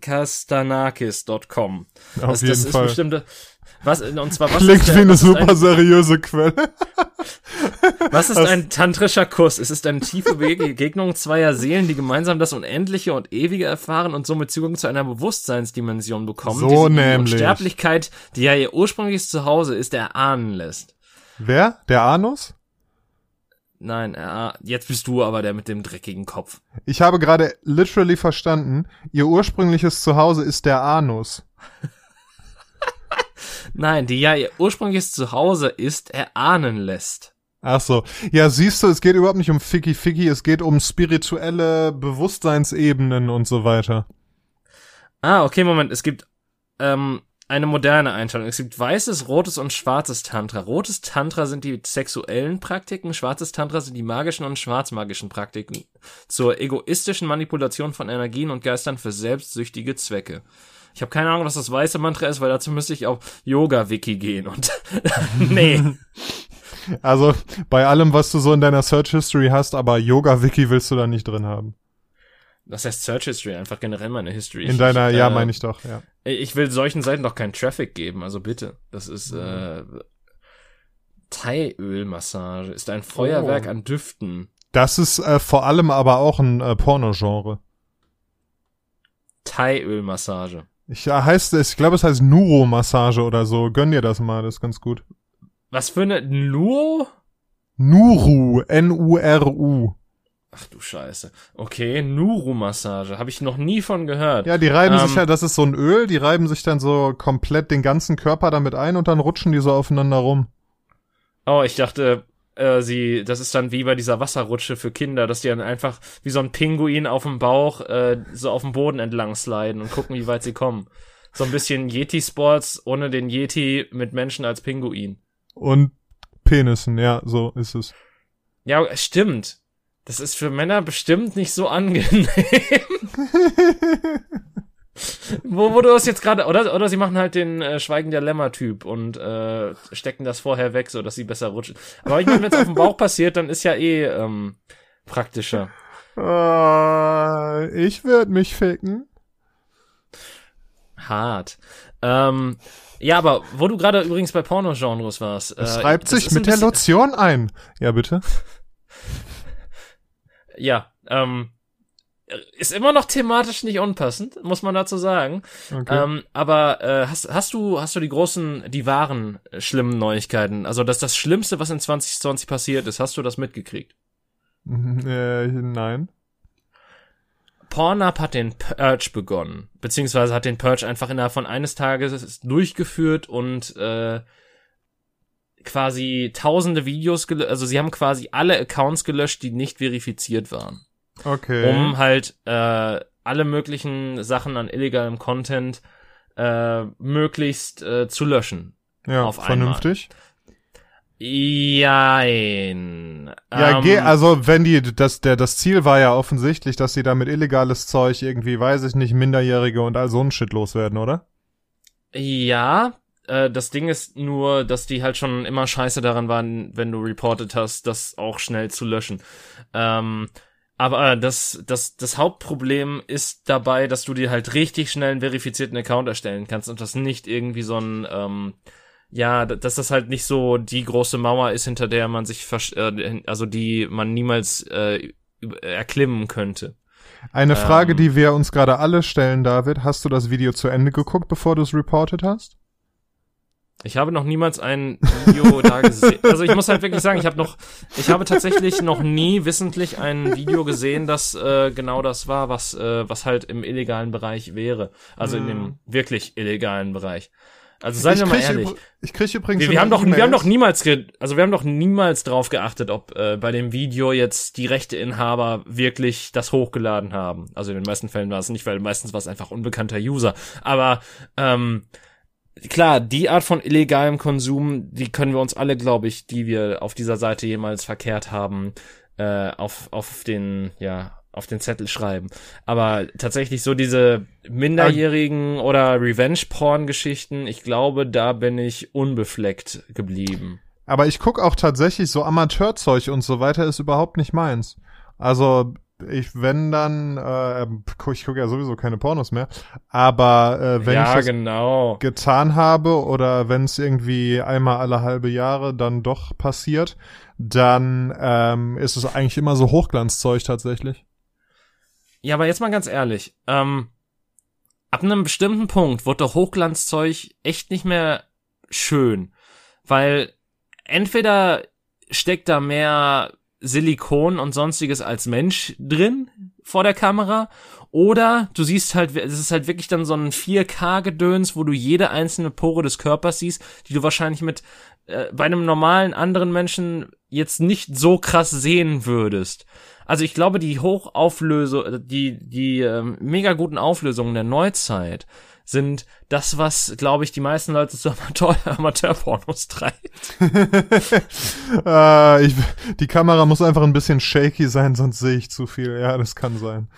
kastanakis.com. Auf das, jeden das ist Fall. bestimmte, was, und zwar, was Klingt ist wie der, eine super ein, seriöse Quelle. Was ist Was- ein tantrischer Kuss? Es ist eine tiefe Begegnung zweier Seelen, die gemeinsam das Unendliche und Ewige erfahren und somit Zugang zu einer Bewusstseinsdimension bekommen, So die nämlich. Unsterblichkeit, die ja ihr ursprüngliches Zuhause ist, erahnen lässt. Wer? Der Anus? Nein, er, jetzt bist du aber der mit dem dreckigen Kopf. Ich habe gerade literally verstanden, ihr ursprüngliches Zuhause ist der Anus. Nein, die ja ihr ursprüngliches Zuhause ist, erahnen lässt. Ach so. Ja, siehst du, es geht überhaupt nicht um Ficky Ficky, es geht um spirituelle Bewusstseinsebenen und so weiter. Ah, okay, Moment. Es gibt ähm, eine moderne Einteilung. Es gibt weißes, rotes und schwarzes Tantra. Rotes Tantra sind die sexuellen Praktiken, schwarzes Tantra sind die magischen und schwarzmagischen Praktiken zur egoistischen Manipulation von Energien und Geistern für selbstsüchtige Zwecke. Ich habe keine Ahnung, was das weiße Mantra ist, weil dazu müsste ich auf Yoga-Wiki gehen und nee. Also bei allem, was du so in deiner Search History hast, aber Yoga-Wiki willst du da nicht drin haben. Das heißt Search History, einfach generell meine History. In deiner, ich, ja, äh, meine ich doch, ja. Ich will solchen Seiten doch keinen Traffic geben, also bitte. Das ist Mhm. äh, Thai-Ölmassage, ist ein Feuerwerk Oh. an Düften. Das ist äh, vor allem aber auch ein äh, Pornogenre. Thai-Ölmassage. Ich ja, heißt es, ich glaube, es heißt Nuro-Massage oder so. Gönn dir das mal, das ist ganz gut. Was für eine Nuo? Nuru, N-U-R-U. Ach du Scheiße. Okay, Nuru-Massage. Habe ich noch nie von gehört. Ja, die reiben Ähm, sich ja, das ist so ein Öl, die reiben sich dann so komplett den ganzen Körper damit ein und dann rutschen die so aufeinander rum. Oh, ich dachte, äh, sie, das ist dann wie bei dieser Wasserrutsche für Kinder, dass die dann einfach wie so ein Pinguin auf dem Bauch äh, so auf dem Boden entlang sliden und gucken, wie weit sie kommen. So ein bisschen Yeti-Sports ohne den Yeti mit Menschen als Pinguin. Und Penissen, ja, so ist es. Ja, stimmt. Das ist für Männer bestimmt nicht so angenehm. wo, wo du das jetzt gerade, oder, oder sie machen halt den äh, Schweigen der Lämmer-Typ und äh, stecken das vorher weg, so dass sie besser rutschen. Aber ich meine, wenn es auf dem Bauch passiert, dann ist ja eh ähm, praktischer. Äh, ich werd mich ficken. Hart. Ähm, ja, aber wo du gerade übrigens bei Pornogenres warst. Es äh, reibt das sich mit der Lotion ein. Ja, bitte. Ja, ähm, ist immer noch thematisch nicht unpassend, muss man dazu sagen. Okay. Ähm, aber äh, hast, hast du hast du die großen, die wahren äh, schlimmen Neuigkeiten? Also das das Schlimmste, was in 2020 passiert ist, hast du das mitgekriegt? äh, nein. Pornhub hat den Purge begonnen, beziehungsweise hat den Purge einfach innerhalb von eines Tages durchgeführt und äh, quasi tausende Videos, also sie haben quasi alle Accounts gelöscht, die nicht verifiziert waren. Okay. um halt äh, alle möglichen Sachen an illegalem Content äh, möglichst äh, zu löschen. ja, auf einmal. vernünftig. Jein. Ja, Ähm, geh, also wenn die, das, der, das Ziel war ja offensichtlich, dass sie damit illegales Zeug irgendwie, weiß ich nicht, Minderjährige und all so ein Shit loswerden, oder? Ja, äh, das Ding ist nur, dass die halt schon immer scheiße daran waren, wenn du reported hast, das auch schnell zu löschen. Ähm, aber äh, das, das, das Hauptproblem ist dabei, dass du dir halt richtig schnell einen verifizierten Account erstellen kannst und das nicht irgendwie so ein, ähm, ja, dass das halt nicht so die große Mauer ist, hinter der man sich, äh, also die man niemals äh, erklimmen könnte. Eine Frage, Ähm. die wir uns gerade alle stellen, David. Hast du das Video zu Ende geguckt, bevor du es reported hast? Ich habe noch niemals ein Video da gesehen. Also ich muss halt wirklich sagen, ich habe noch, ich habe tatsächlich noch nie wissentlich ein Video gesehen, das äh, genau das war, was äh, was halt im illegalen Bereich wäre. Also in dem wirklich illegalen Bereich. Also seien wir mal ehrlich. Ich krieg übrigens Wir, wir haben doch, wir haben doch niemals, also wir haben doch niemals drauf geachtet, ob äh, bei dem Video jetzt die Rechteinhaber wirklich das hochgeladen haben. Also in den meisten Fällen war es nicht, weil meistens war es einfach unbekannter User. Aber ähm, klar, die Art von illegalem Konsum, die können wir uns alle, glaube ich, die wir auf dieser Seite jemals verkehrt haben, äh, auf auf den ja auf den Zettel schreiben. Aber tatsächlich so diese minderjährigen oder Revenge-Porn-Geschichten, ich glaube, da bin ich unbefleckt geblieben. Aber ich guck auch tatsächlich so Amateurzeug und so weiter ist überhaupt nicht meins. Also ich wenn dann, äh, ich gucke ja sowieso keine Pornos mehr, aber äh, wenn ja, ich das genau. getan habe oder wenn es irgendwie einmal alle halbe Jahre dann doch passiert, dann ähm, ist es eigentlich immer so Hochglanzzeug tatsächlich. Ja, aber jetzt mal ganz ehrlich, ähm, ab einem bestimmten Punkt wird doch Hochglanzzeug echt nicht mehr schön, weil entweder steckt da mehr Silikon und sonstiges als Mensch drin vor der Kamera oder du siehst halt, es ist halt wirklich dann so ein 4K-Gedöns, wo du jede einzelne Pore des Körpers siehst, die du wahrscheinlich mit äh, bei einem normalen anderen Menschen jetzt nicht so krass sehen würdest. Also ich glaube, die Hochauflösung, die die äh, mega guten Auflösungen der Neuzeit sind das, was, glaube ich, die meisten Leute zu Amateur Amateurpornos treibt. äh, ich, die Kamera muss einfach ein bisschen shaky sein, sonst sehe ich zu viel. Ja, das kann sein.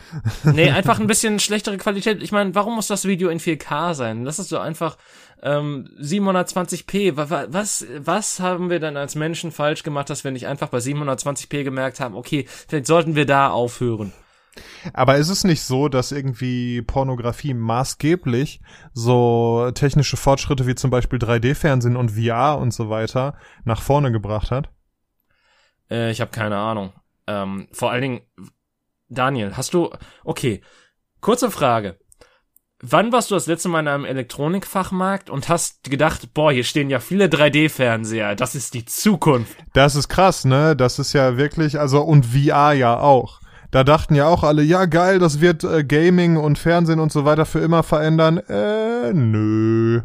nee, einfach ein bisschen schlechtere Qualität. Ich meine, warum muss das Video in 4K sein? Das ist so einfach ähm, 720p. Was, was haben wir denn als Menschen falsch gemacht, dass wir nicht einfach bei 720p gemerkt haben, okay, vielleicht sollten wir da aufhören? Aber ist es nicht so, dass irgendwie Pornografie maßgeblich so technische Fortschritte wie zum Beispiel 3D-Fernsehen und VR und so weiter nach vorne gebracht hat? Äh, ich habe keine Ahnung. Ähm, vor allen Dingen, Daniel, hast du, okay, kurze Frage. Wann warst du das letzte Mal in einem Elektronikfachmarkt und hast gedacht, boah, hier stehen ja viele 3D-Fernseher, das ist die Zukunft? Das ist krass, ne? Das ist ja wirklich, also und VR ja auch. Da dachten ja auch alle, ja geil, das wird äh, Gaming und Fernsehen und so weiter für immer verändern. Äh, nö.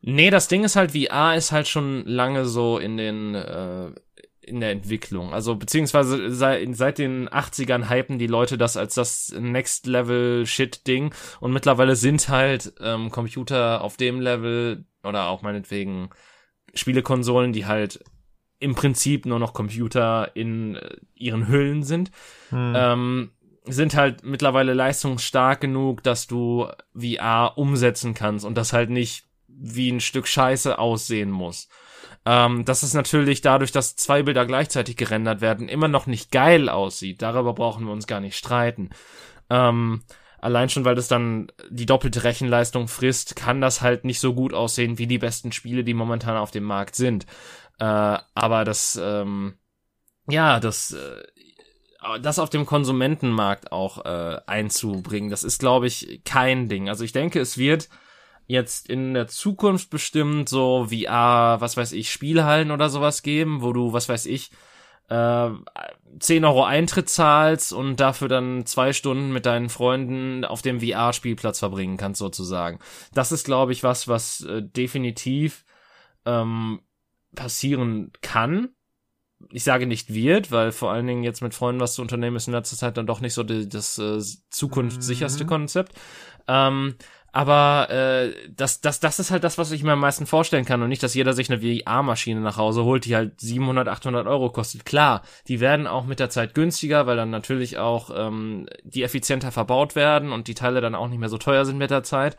Nee, das Ding ist halt, VR ist halt schon lange so in den äh, in der Entwicklung. Also beziehungsweise seit, seit den 80ern hypen die Leute das als das Next Level Shit Ding und mittlerweile sind halt ähm, Computer auf dem Level oder auch meinetwegen Spielekonsolen, die halt im Prinzip nur noch Computer in äh, ihren Hüllen sind, hm. ähm, sind halt mittlerweile leistungsstark genug, dass du VR umsetzen kannst und das halt nicht wie ein Stück Scheiße aussehen muss. Ähm, dass es natürlich dadurch, dass zwei Bilder gleichzeitig gerendert werden, immer noch nicht geil aussieht. Darüber brauchen wir uns gar nicht streiten. Ähm, allein schon, weil das dann die doppelte Rechenleistung frisst, kann das halt nicht so gut aussehen wie die besten Spiele, die momentan auf dem Markt sind. Äh, aber das, ähm, ja, das, äh, das auf dem Konsumentenmarkt auch äh, einzubringen, das ist, glaube ich, kein Ding. Also ich denke, es wird jetzt in der Zukunft bestimmt so VR, was weiß ich, Spielhallen oder sowas geben, wo du, was weiß ich, äh, 10 Euro Eintritt zahlst und dafür dann zwei Stunden mit deinen Freunden auf dem VR-Spielplatz verbringen kannst, sozusagen. Das ist, glaube ich, was, was äh, definitiv ähm, passieren kann. Ich sage nicht wird, weil vor allen Dingen jetzt mit Freunden was zu unternehmen ist in letzter Zeit dann doch nicht so die, das äh, zukunftssicherste mhm. Konzept. Ähm, aber äh, das, das, das ist halt das, was ich mir am meisten vorstellen kann und nicht, dass jeder sich eine VR-Maschine nach Hause holt, die halt 700, 800 Euro kostet. Klar, die werden auch mit der Zeit günstiger, weil dann natürlich auch ähm, die effizienter verbaut werden und die Teile dann auch nicht mehr so teuer sind mit der Zeit.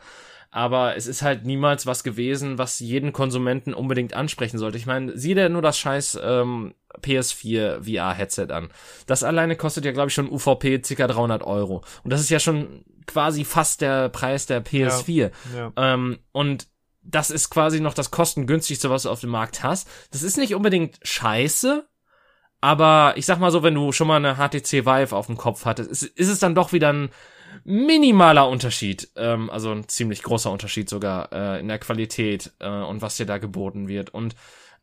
Aber es ist halt niemals was gewesen, was jeden Konsumenten unbedingt ansprechen sollte. Ich meine, sieh dir nur das scheiß ähm, PS4 VR-Headset an. Das alleine kostet ja, glaube ich, schon UVP ca. 300 Euro. Und das ist ja schon quasi fast der Preis der PS4. Ja, ja. Ähm, und das ist quasi noch das kostengünstigste, was du auf dem Markt hast. Das ist nicht unbedingt scheiße, aber ich sag mal so, wenn du schon mal eine HTC Vive auf dem Kopf hattest, ist, ist es dann doch wieder ein minimaler Unterschied, ähm, also ein ziemlich großer Unterschied sogar äh, in der Qualität äh, und was dir da geboten wird. Und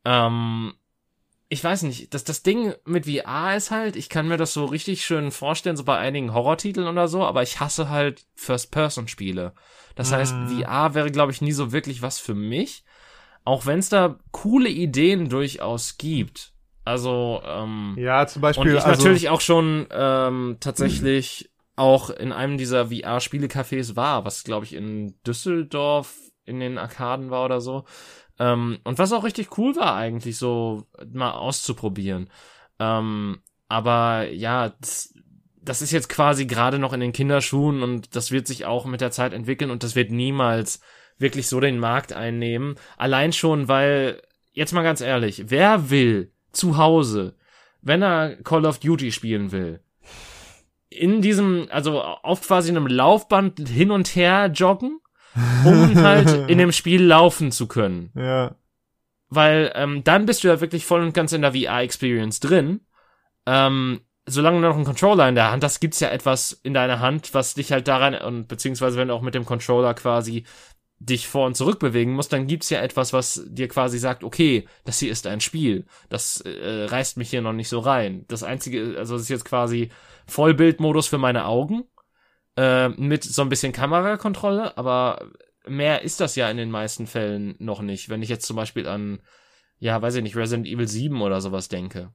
ähm, ich weiß nicht, das, das Ding mit VR ist halt, ich kann mir das so richtig schön vorstellen, so bei einigen Horrortiteln oder so, aber ich hasse halt First-Person-Spiele. Das heißt, mhm. VR wäre, glaube ich, nie so wirklich was für mich. Auch wenn es da coole Ideen durchaus gibt. Also, ähm, ja, zum Beispiel. Und ich also, natürlich auch schon ähm, tatsächlich auch in einem dieser VR-Spielecafés war, was, glaube ich, in Düsseldorf in den Arkaden war oder so. Ähm, und was auch richtig cool war eigentlich, so mal auszuprobieren. Ähm, aber ja, das, das ist jetzt quasi gerade noch in den Kinderschuhen und das wird sich auch mit der Zeit entwickeln und das wird niemals wirklich so den Markt einnehmen. Allein schon, weil, jetzt mal ganz ehrlich, wer will zu Hause, wenn er Call of Duty spielen will, in diesem, also auf quasi einem Laufband hin und her joggen, um halt in dem Spiel laufen zu können. Ja. Weil ähm, dann bist du ja wirklich voll und ganz in der VR-Experience drin. Ähm, solange du noch einen Controller in der Hand hast, gibt's ja etwas in deiner Hand, was dich halt daran, und beziehungsweise wenn du auch mit dem Controller quasi dich vor und zurück bewegen musst, dann gibt's ja etwas, was dir quasi sagt, okay, das hier ist ein Spiel. Das äh, reißt mich hier noch nicht so rein. Das einzige, also das ist jetzt quasi Vollbildmodus für meine Augen äh, mit so ein bisschen Kamerakontrolle, aber mehr ist das ja in den meisten Fällen noch nicht. Wenn ich jetzt zum Beispiel an, ja, weiß ich nicht, Resident Evil 7 oder sowas denke.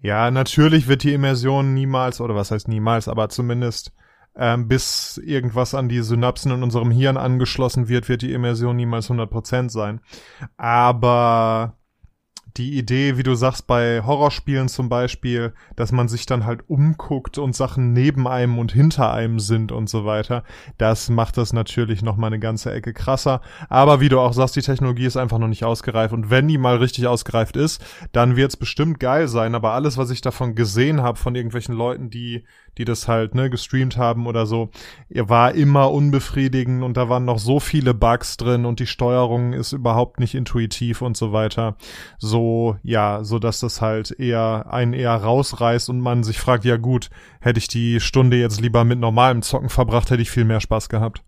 Ja, natürlich wird die Immersion niemals, oder was heißt niemals, aber zumindest ähm, bis irgendwas an die Synapsen in unserem Hirn angeschlossen wird, wird die Immersion niemals 100% sein. Aber die Idee, wie du sagst, bei Horrorspielen zum Beispiel, dass man sich dann halt umguckt und Sachen neben einem und hinter einem sind und so weiter, das macht das natürlich noch mal eine ganze Ecke krasser. Aber wie du auch sagst, die Technologie ist einfach noch nicht ausgereift und wenn die mal richtig ausgereift ist, dann wird's bestimmt geil sein. Aber alles, was ich davon gesehen habe von irgendwelchen Leuten, die die das halt ne gestreamt haben oder so, war immer unbefriedigend und da waren noch so viele Bugs drin und die Steuerung ist überhaupt nicht intuitiv und so weiter. So ja, so dass das halt eher einen eher rausreißt und man sich fragt, ja gut, hätte ich die Stunde jetzt lieber mit normalem Zocken verbracht, hätte ich viel mehr Spaß gehabt.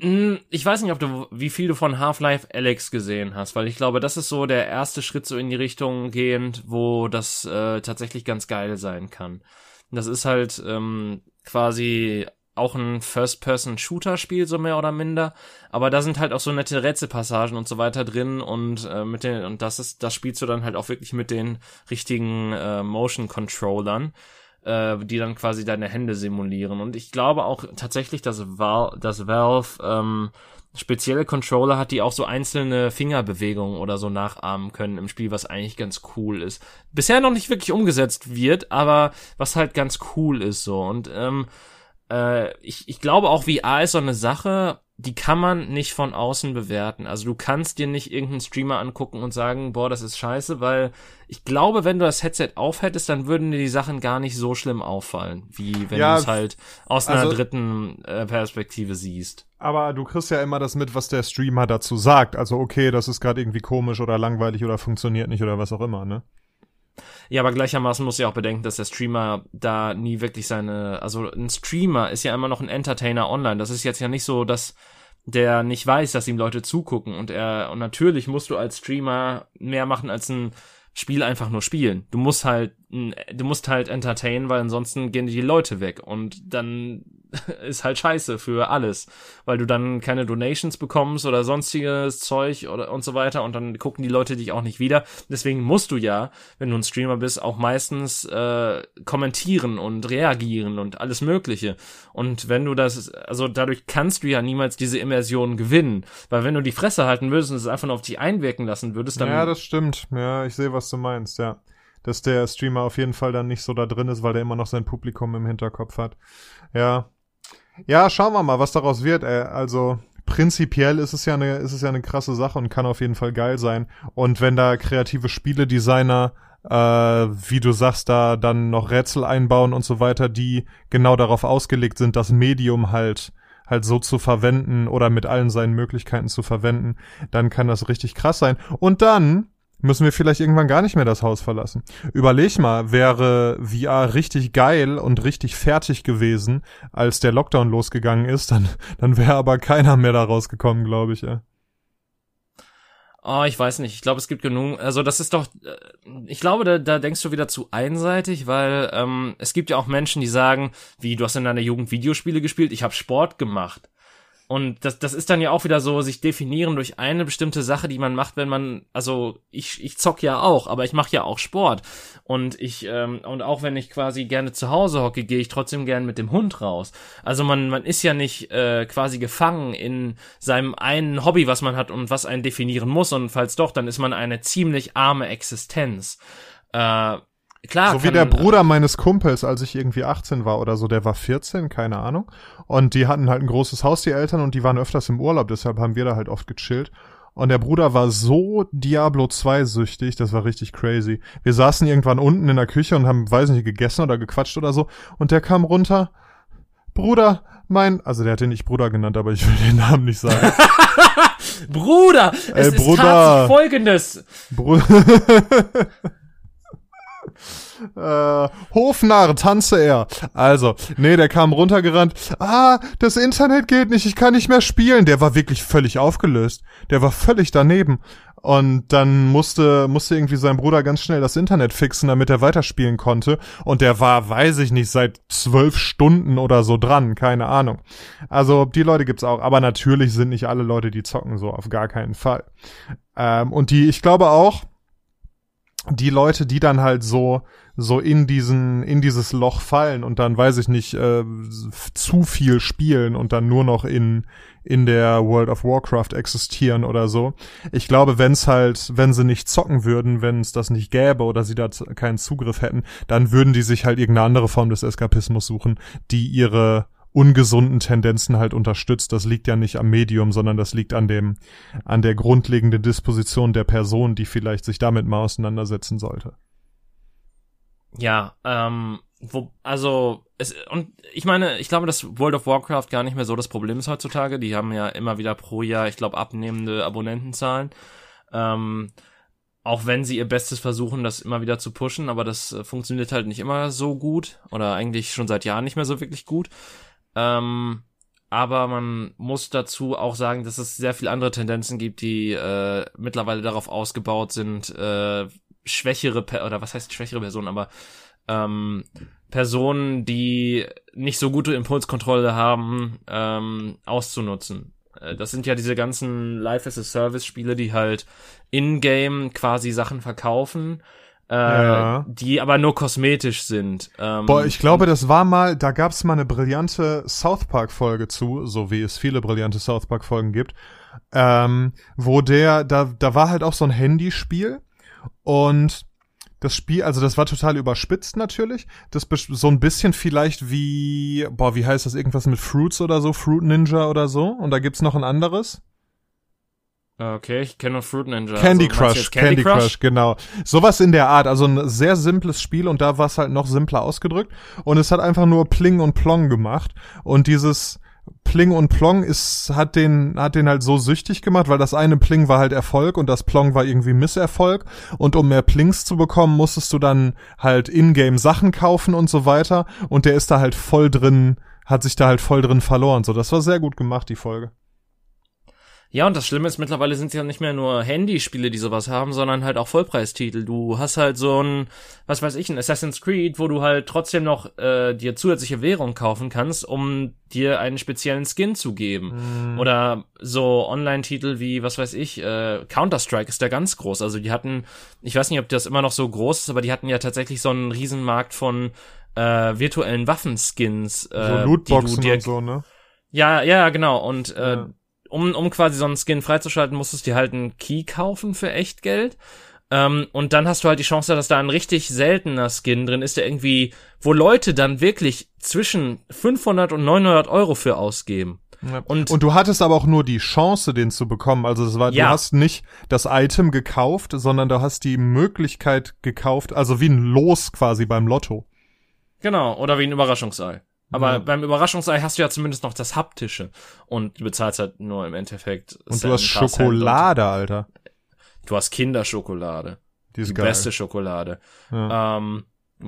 Hm, ich weiß nicht, ob du, wie viel du von Half-Life Alex gesehen hast, weil ich glaube, das ist so der erste Schritt so in die Richtung gehend, wo das äh, tatsächlich ganz geil sein kann. Das ist halt ähm, quasi auch ein First-Person-Shooter-Spiel, so mehr oder minder. Aber da sind halt auch so nette Rätselpassagen und so weiter drin und äh, mit den, und das ist, das spielst du dann halt auch wirklich mit den richtigen äh, Motion-Controllern, äh, die dann quasi deine Hände simulieren. Und ich glaube auch tatsächlich, dass, Val dass Valve ähm, spezielle Controller hat, die auch so einzelne Fingerbewegungen oder so nachahmen können im Spiel, was eigentlich ganz cool ist. Bisher noch nicht wirklich umgesetzt wird, aber was halt ganz cool ist so. Und ähm, äh, ich, ich glaube auch VR ist so eine Sache, die kann man nicht von außen bewerten. Also du kannst dir nicht irgendeinen Streamer angucken und sagen, boah, das ist scheiße, weil ich glaube, wenn du das Headset aufhättest, dann würden dir die Sachen gar nicht so schlimm auffallen, wie wenn ja, du es halt aus einer also, dritten äh, Perspektive siehst. Aber du kriegst ja immer das mit, was der Streamer dazu sagt. Also okay, das ist gerade irgendwie komisch oder langweilig oder funktioniert nicht oder was auch immer, ne? Ja, aber gleichermaßen muss ich auch bedenken, dass der Streamer da nie wirklich seine, also ein Streamer ist ja immer noch ein Entertainer online. Das ist jetzt ja nicht so, dass der nicht weiß, dass ihm Leute zugucken und er, und natürlich musst du als Streamer mehr machen als ein Spiel einfach nur spielen. Du musst halt, du musst halt entertainen, weil ansonsten gehen die Leute weg und dann ist halt scheiße für alles, weil du dann keine Donations bekommst oder sonstiges Zeug oder und so weiter und dann gucken die Leute dich auch nicht wieder. Deswegen musst du ja, wenn du ein Streamer bist, auch meistens äh, kommentieren und reagieren und alles Mögliche. Und wenn du das, also dadurch kannst du ja niemals diese Immersion gewinnen, weil wenn du die Fresse halten würdest und es einfach nur auf dich einwirken lassen würdest, dann ja, das stimmt. Ja, ich sehe, was du meinst. Ja dass der Streamer auf jeden Fall dann nicht so da drin ist, weil der immer noch sein Publikum im Hinterkopf hat. Ja, ja, schauen wir mal, was daraus wird. Ey. Also prinzipiell ist es ja eine, ist es ja eine krasse Sache und kann auf jeden Fall geil sein. Und wenn da kreative Spieledesigner, äh, wie du sagst, da dann noch Rätsel einbauen und so weiter, die genau darauf ausgelegt sind, das Medium halt halt so zu verwenden oder mit allen seinen Möglichkeiten zu verwenden, dann kann das richtig krass sein. Und dann müssen wir vielleicht irgendwann gar nicht mehr das Haus verlassen. Überleg mal, wäre VR richtig geil und richtig fertig gewesen, als der Lockdown losgegangen ist, dann, dann wäre aber keiner mehr da rausgekommen, glaube ich, ja. Oh, ich weiß nicht. Ich glaube, es gibt genug. Also das ist doch. Äh, ich glaube, da, da denkst du wieder zu einseitig, weil ähm, es gibt ja auch Menschen, die sagen, wie du hast in deiner Jugend Videospiele gespielt, ich habe Sport gemacht. Und das, das ist dann ja auch wieder so, sich definieren durch eine bestimmte Sache, die man macht, wenn man, also ich, ich zock ja auch, aber ich mache ja auch Sport. Und ich, ähm, und auch wenn ich quasi gerne zu Hause hocke, gehe ich trotzdem gern mit dem Hund raus. Also man, man ist ja nicht äh, quasi gefangen in seinem einen Hobby, was man hat und was einen definieren muss. Und falls doch, dann ist man eine ziemlich arme Existenz. Äh, Klar. So wie der Bruder meines Kumpels, als ich irgendwie 18 war oder so, der war 14, keine Ahnung. Und die hatten halt ein großes Haus, die Eltern, und die waren öfters im Urlaub, deshalb haben wir da halt oft gechillt. Und der Bruder war so Diablo 2 süchtig, das war richtig crazy. Wir saßen irgendwann unten in der Küche und haben, weiß nicht, gegessen oder gequatscht oder so. Und der kam runter. Bruder, mein, also der hat den nicht Bruder genannt, aber ich will den Namen nicht sagen. Bruder, es Ey, ist Bruder. tatsächlich folgendes. Bruder. äh, Hofnarr, tanze er. Also, nee, der kam runtergerannt. Ah, das Internet geht nicht, ich kann nicht mehr spielen. Der war wirklich völlig aufgelöst. Der war völlig daneben. Und dann musste, musste irgendwie sein Bruder ganz schnell das Internet fixen, damit er weiterspielen konnte. Und der war, weiß ich nicht, seit zwölf Stunden oder so dran, keine Ahnung. Also die Leute gibt's auch, aber natürlich sind nicht alle Leute, die zocken, so auf gar keinen Fall. Ähm, und die, ich glaube auch, die Leute, die dann halt so so in diesen in dieses Loch fallen und dann weiß ich nicht äh, zu viel spielen und dann nur noch in in der World of Warcraft existieren oder so. Ich glaube, wenn es halt, wenn sie nicht zocken würden, wenn es das nicht gäbe oder sie da keinen Zugriff hätten, dann würden die sich halt irgendeine andere Form des Eskapismus suchen, die ihre ungesunden Tendenzen halt unterstützt. Das liegt ja nicht am Medium, sondern das liegt an dem, an der grundlegenden Disposition der Person, die vielleicht sich damit mal auseinandersetzen sollte. Ja, ähm, wo, also, es, und ich meine, ich glaube, dass World of Warcraft gar nicht mehr so das Problem ist heutzutage. Die haben ja immer wieder pro Jahr, ich glaube, abnehmende Abonnentenzahlen. Ähm, auch wenn sie ihr Bestes versuchen, das immer wieder zu pushen, aber das äh, funktioniert halt nicht immer so gut oder eigentlich schon seit Jahren nicht mehr so wirklich gut. Ähm, aber man muss dazu auch sagen, dass es sehr viele andere Tendenzen gibt, die äh, mittlerweile darauf ausgebaut sind, äh, schwächere per oder was heißt schwächere Personen, aber ähm, Personen, die nicht so gute Impulskontrolle haben, ähm, auszunutzen. Äh, Das sind ja diese ganzen Life as a Service Spiele, die halt in-game quasi Sachen verkaufen, äh, Ja. die aber nur kosmetisch sind. Ähm, Boah, ich glaube, das war mal, da gab's mal eine brillante South Park Folge zu, so wie es viele brillante South Park Folgen gibt, ähm, wo der, da, da war halt auch so ein Handyspiel und das Spiel, also das war total überspitzt natürlich. Das so ein bisschen vielleicht wie, boah, wie heißt das, irgendwas mit Fruits oder so, Fruit Ninja oder so. Und da gibt's noch ein anderes. Okay, ich kenne nur Fruit Ninja. Candy Also, meinst du Crush, jetzt Candy, Crush? genau. Sowas in der Art, also ein sehr simples Spiel und da war es halt noch simpler ausgedrückt und es hat einfach nur Pling und Plong gemacht und dieses Pling und Plong ist, hat den, hat den halt so süchtig gemacht, weil das eine Pling war halt Erfolg und das Plong war irgendwie Misserfolg und um mehr Plings zu bekommen, musstest du dann halt in-game Sachen kaufen und so weiter und der ist da halt voll drin, hat sich da halt voll drin verloren, so. Das war sehr gut gemacht, die Folge. Ja, und das Schlimme ist, mittlerweile sind es ja nicht mehr nur Handyspiele, die sowas haben, sondern halt auch Vollpreistitel. Du hast halt so ein, was weiß ich, ein Assassin's Creed, wo du halt trotzdem noch äh, dir zusätzliche Währung kaufen kannst, um dir einen speziellen Skin zu geben. Oder so Online-Titel wie, was weiß ich, äh, Counter-Strike ist da ganz groß. Also die hatten, ich weiß nicht, ob das immer noch so groß ist, aber die hatten ja tatsächlich so einen Riesenmarkt von äh, virtuellen Waffenskins. Äh, So Lootboxen dir und so, ne? ja, ja, genau. Und äh, Ja. Um, um quasi so einen Skin freizuschalten, musstest du dir halt einen Key kaufen für Echtgeld. Ähm, und dann hast du halt die Chance, dass da ein richtig seltener Skin drin ist, der irgendwie, wo Leute dann wirklich zwischen 500 und 900 Euro für ausgeben. Ja. Und- Und, du hattest aber auch nur die Chance, den zu bekommen. Also es war, Ja. du hast nicht das Item gekauft, sondern du hast die Möglichkeit gekauft, also wie ein Los quasi beim Lotto. Genau, oder wie ein Überraschungsei. Aber Ja. beim Überraschungsei hast du ja zumindest noch das Haptische. Und du bezahlst halt nur im Endeffekt. Und Cent, du hast Schokolade, Alter. Und du hast Kinderschokolade. Die ist die geil. beste Schokolade. Ja. Ähm,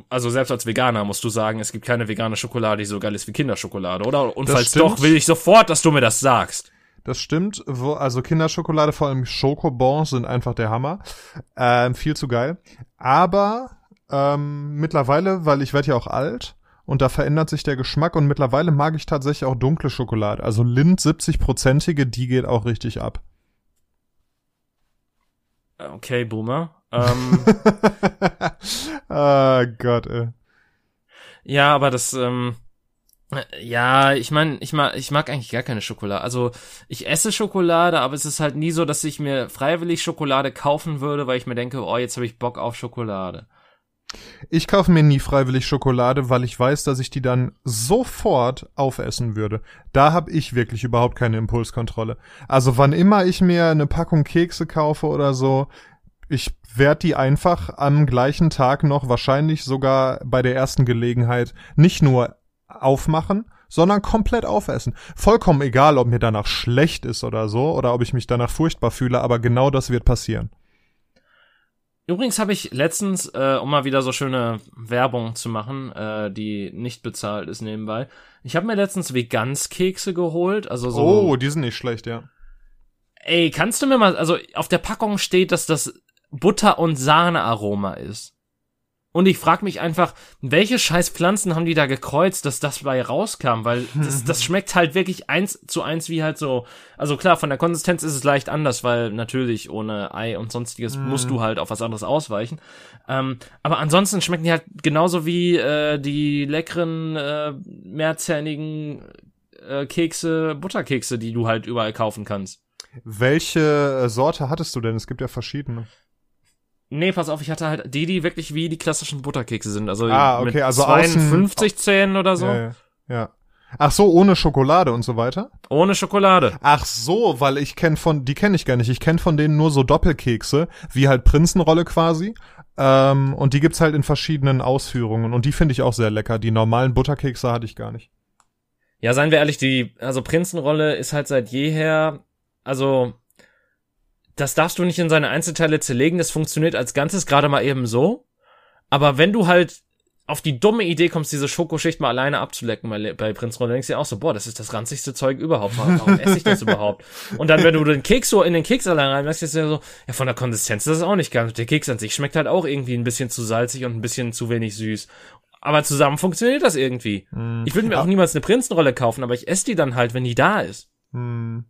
also selbst als Veganer musst du sagen, es gibt keine vegane Schokolade, die so geil ist wie Kinderschokolade, oder? Und Das falls stimmt. doch, will ich sofort, dass du mir das sagst. Das stimmt. Also Kinderschokolade, vor allem Schokobons, sind einfach der Hammer. Ähm, viel zu geil. Aber ähm, mittlerweile, weil ich werde ja auch alt und da verändert sich der Geschmack und mittlerweile mag ich tatsächlich auch dunkle Schokolade. Also Lind 70-prozentige, die geht auch richtig ab. Okay, Boomer. Ähm, ah Gott, ey. ja, aber das, ähm, äh, ja, ich meine, ich mag, ich mag eigentlich gar keine Schokolade. Also ich esse Schokolade, aber es ist halt nie so, dass ich mir freiwillig Schokolade kaufen würde, weil ich mir denke, oh, jetzt habe ich Bock auf Schokolade. Ich kaufe mir nie freiwillig Schokolade, weil ich weiß, dass ich die dann sofort aufessen würde. Da habe ich wirklich überhaupt keine Impulskontrolle. Also wann immer ich mir eine Packung Kekse kaufe oder so, ich werde die einfach am gleichen Tag noch, wahrscheinlich sogar bei der ersten Gelegenheit, nicht nur aufmachen, sondern komplett aufessen. Vollkommen egal, ob mir danach schlecht ist oder so, oder ob ich mich danach furchtbar fühle, aber genau das wird passieren. Übrigens habe ich letztens, äh, um mal wieder so schöne Werbung zu machen, äh, die nicht bezahlt ist nebenbei, ich habe mir letztens Veganskekse geholt, also so. Oh, die sind nicht schlecht, ja. Ey, kannst du mir mal, also auf der Packung steht, dass das Butter- und Sahnearoma ist. Und ich frage mich einfach, welche scheiß Pflanzen haben die da gekreuzt, dass das bei rauskam? Weil das, das schmeckt halt wirklich eins zu eins wie halt so. Also klar, von der Konsistenz ist es leicht anders, weil natürlich ohne Ei und sonstiges mm. musst du halt auf was anderes ausweichen. Ähm, aber ansonsten schmecken die halt genauso wie äh, die leckeren, äh, mehrzähnigen äh, Kekse, Butterkekse, die du halt überall kaufen kannst. Welche äh, Sorte hattest du denn? Es gibt ja verschiedene. Nee, pass auf, ich hatte halt die, die wirklich wie die klassischen Butterkekse sind. Also ah, okay, mit also 52 Zähnen oder so. Ja, ja, ja. Ach so, ohne Schokolade und so weiter? Ohne Schokolade. Ach so, weil ich kenn von, die kenne ich gar nicht. Ich kenne von denen nur so Doppelkekse, wie halt Prinzenrolle quasi. Ähm, und die gibt's halt in verschiedenen Ausführungen. Und die finde ich auch sehr lecker. Die normalen Butterkekse hatte ich gar nicht. Ja, seien wir ehrlich, die, also Prinzenrolle ist halt seit jeher, also das darfst du nicht in seine Einzelteile zerlegen, das funktioniert als Ganzes gerade mal eben so. Aber wenn du halt auf die dumme Idee kommst, diese Schokoschicht mal alleine abzulecken bei, bei Prinz Ron, denkst du dir auch so, boah, das ist das ranzigste Zeug überhaupt. Warum esse ich das überhaupt? Und dann, wenn du den Keks so in den Keks allein reinmachst, ist ja so, ja, von der Konsistenz ist das auch nicht ganz. Der Keks an sich schmeckt halt auch irgendwie ein bisschen zu salzig und ein bisschen zu wenig süß. Aber zusammen funktioniert das irgendwie. Mm. Ich würde mir auch niemals eine Prinzenrolle kaufen, aber ich esse die dann halt, wenn die da ist. Mm.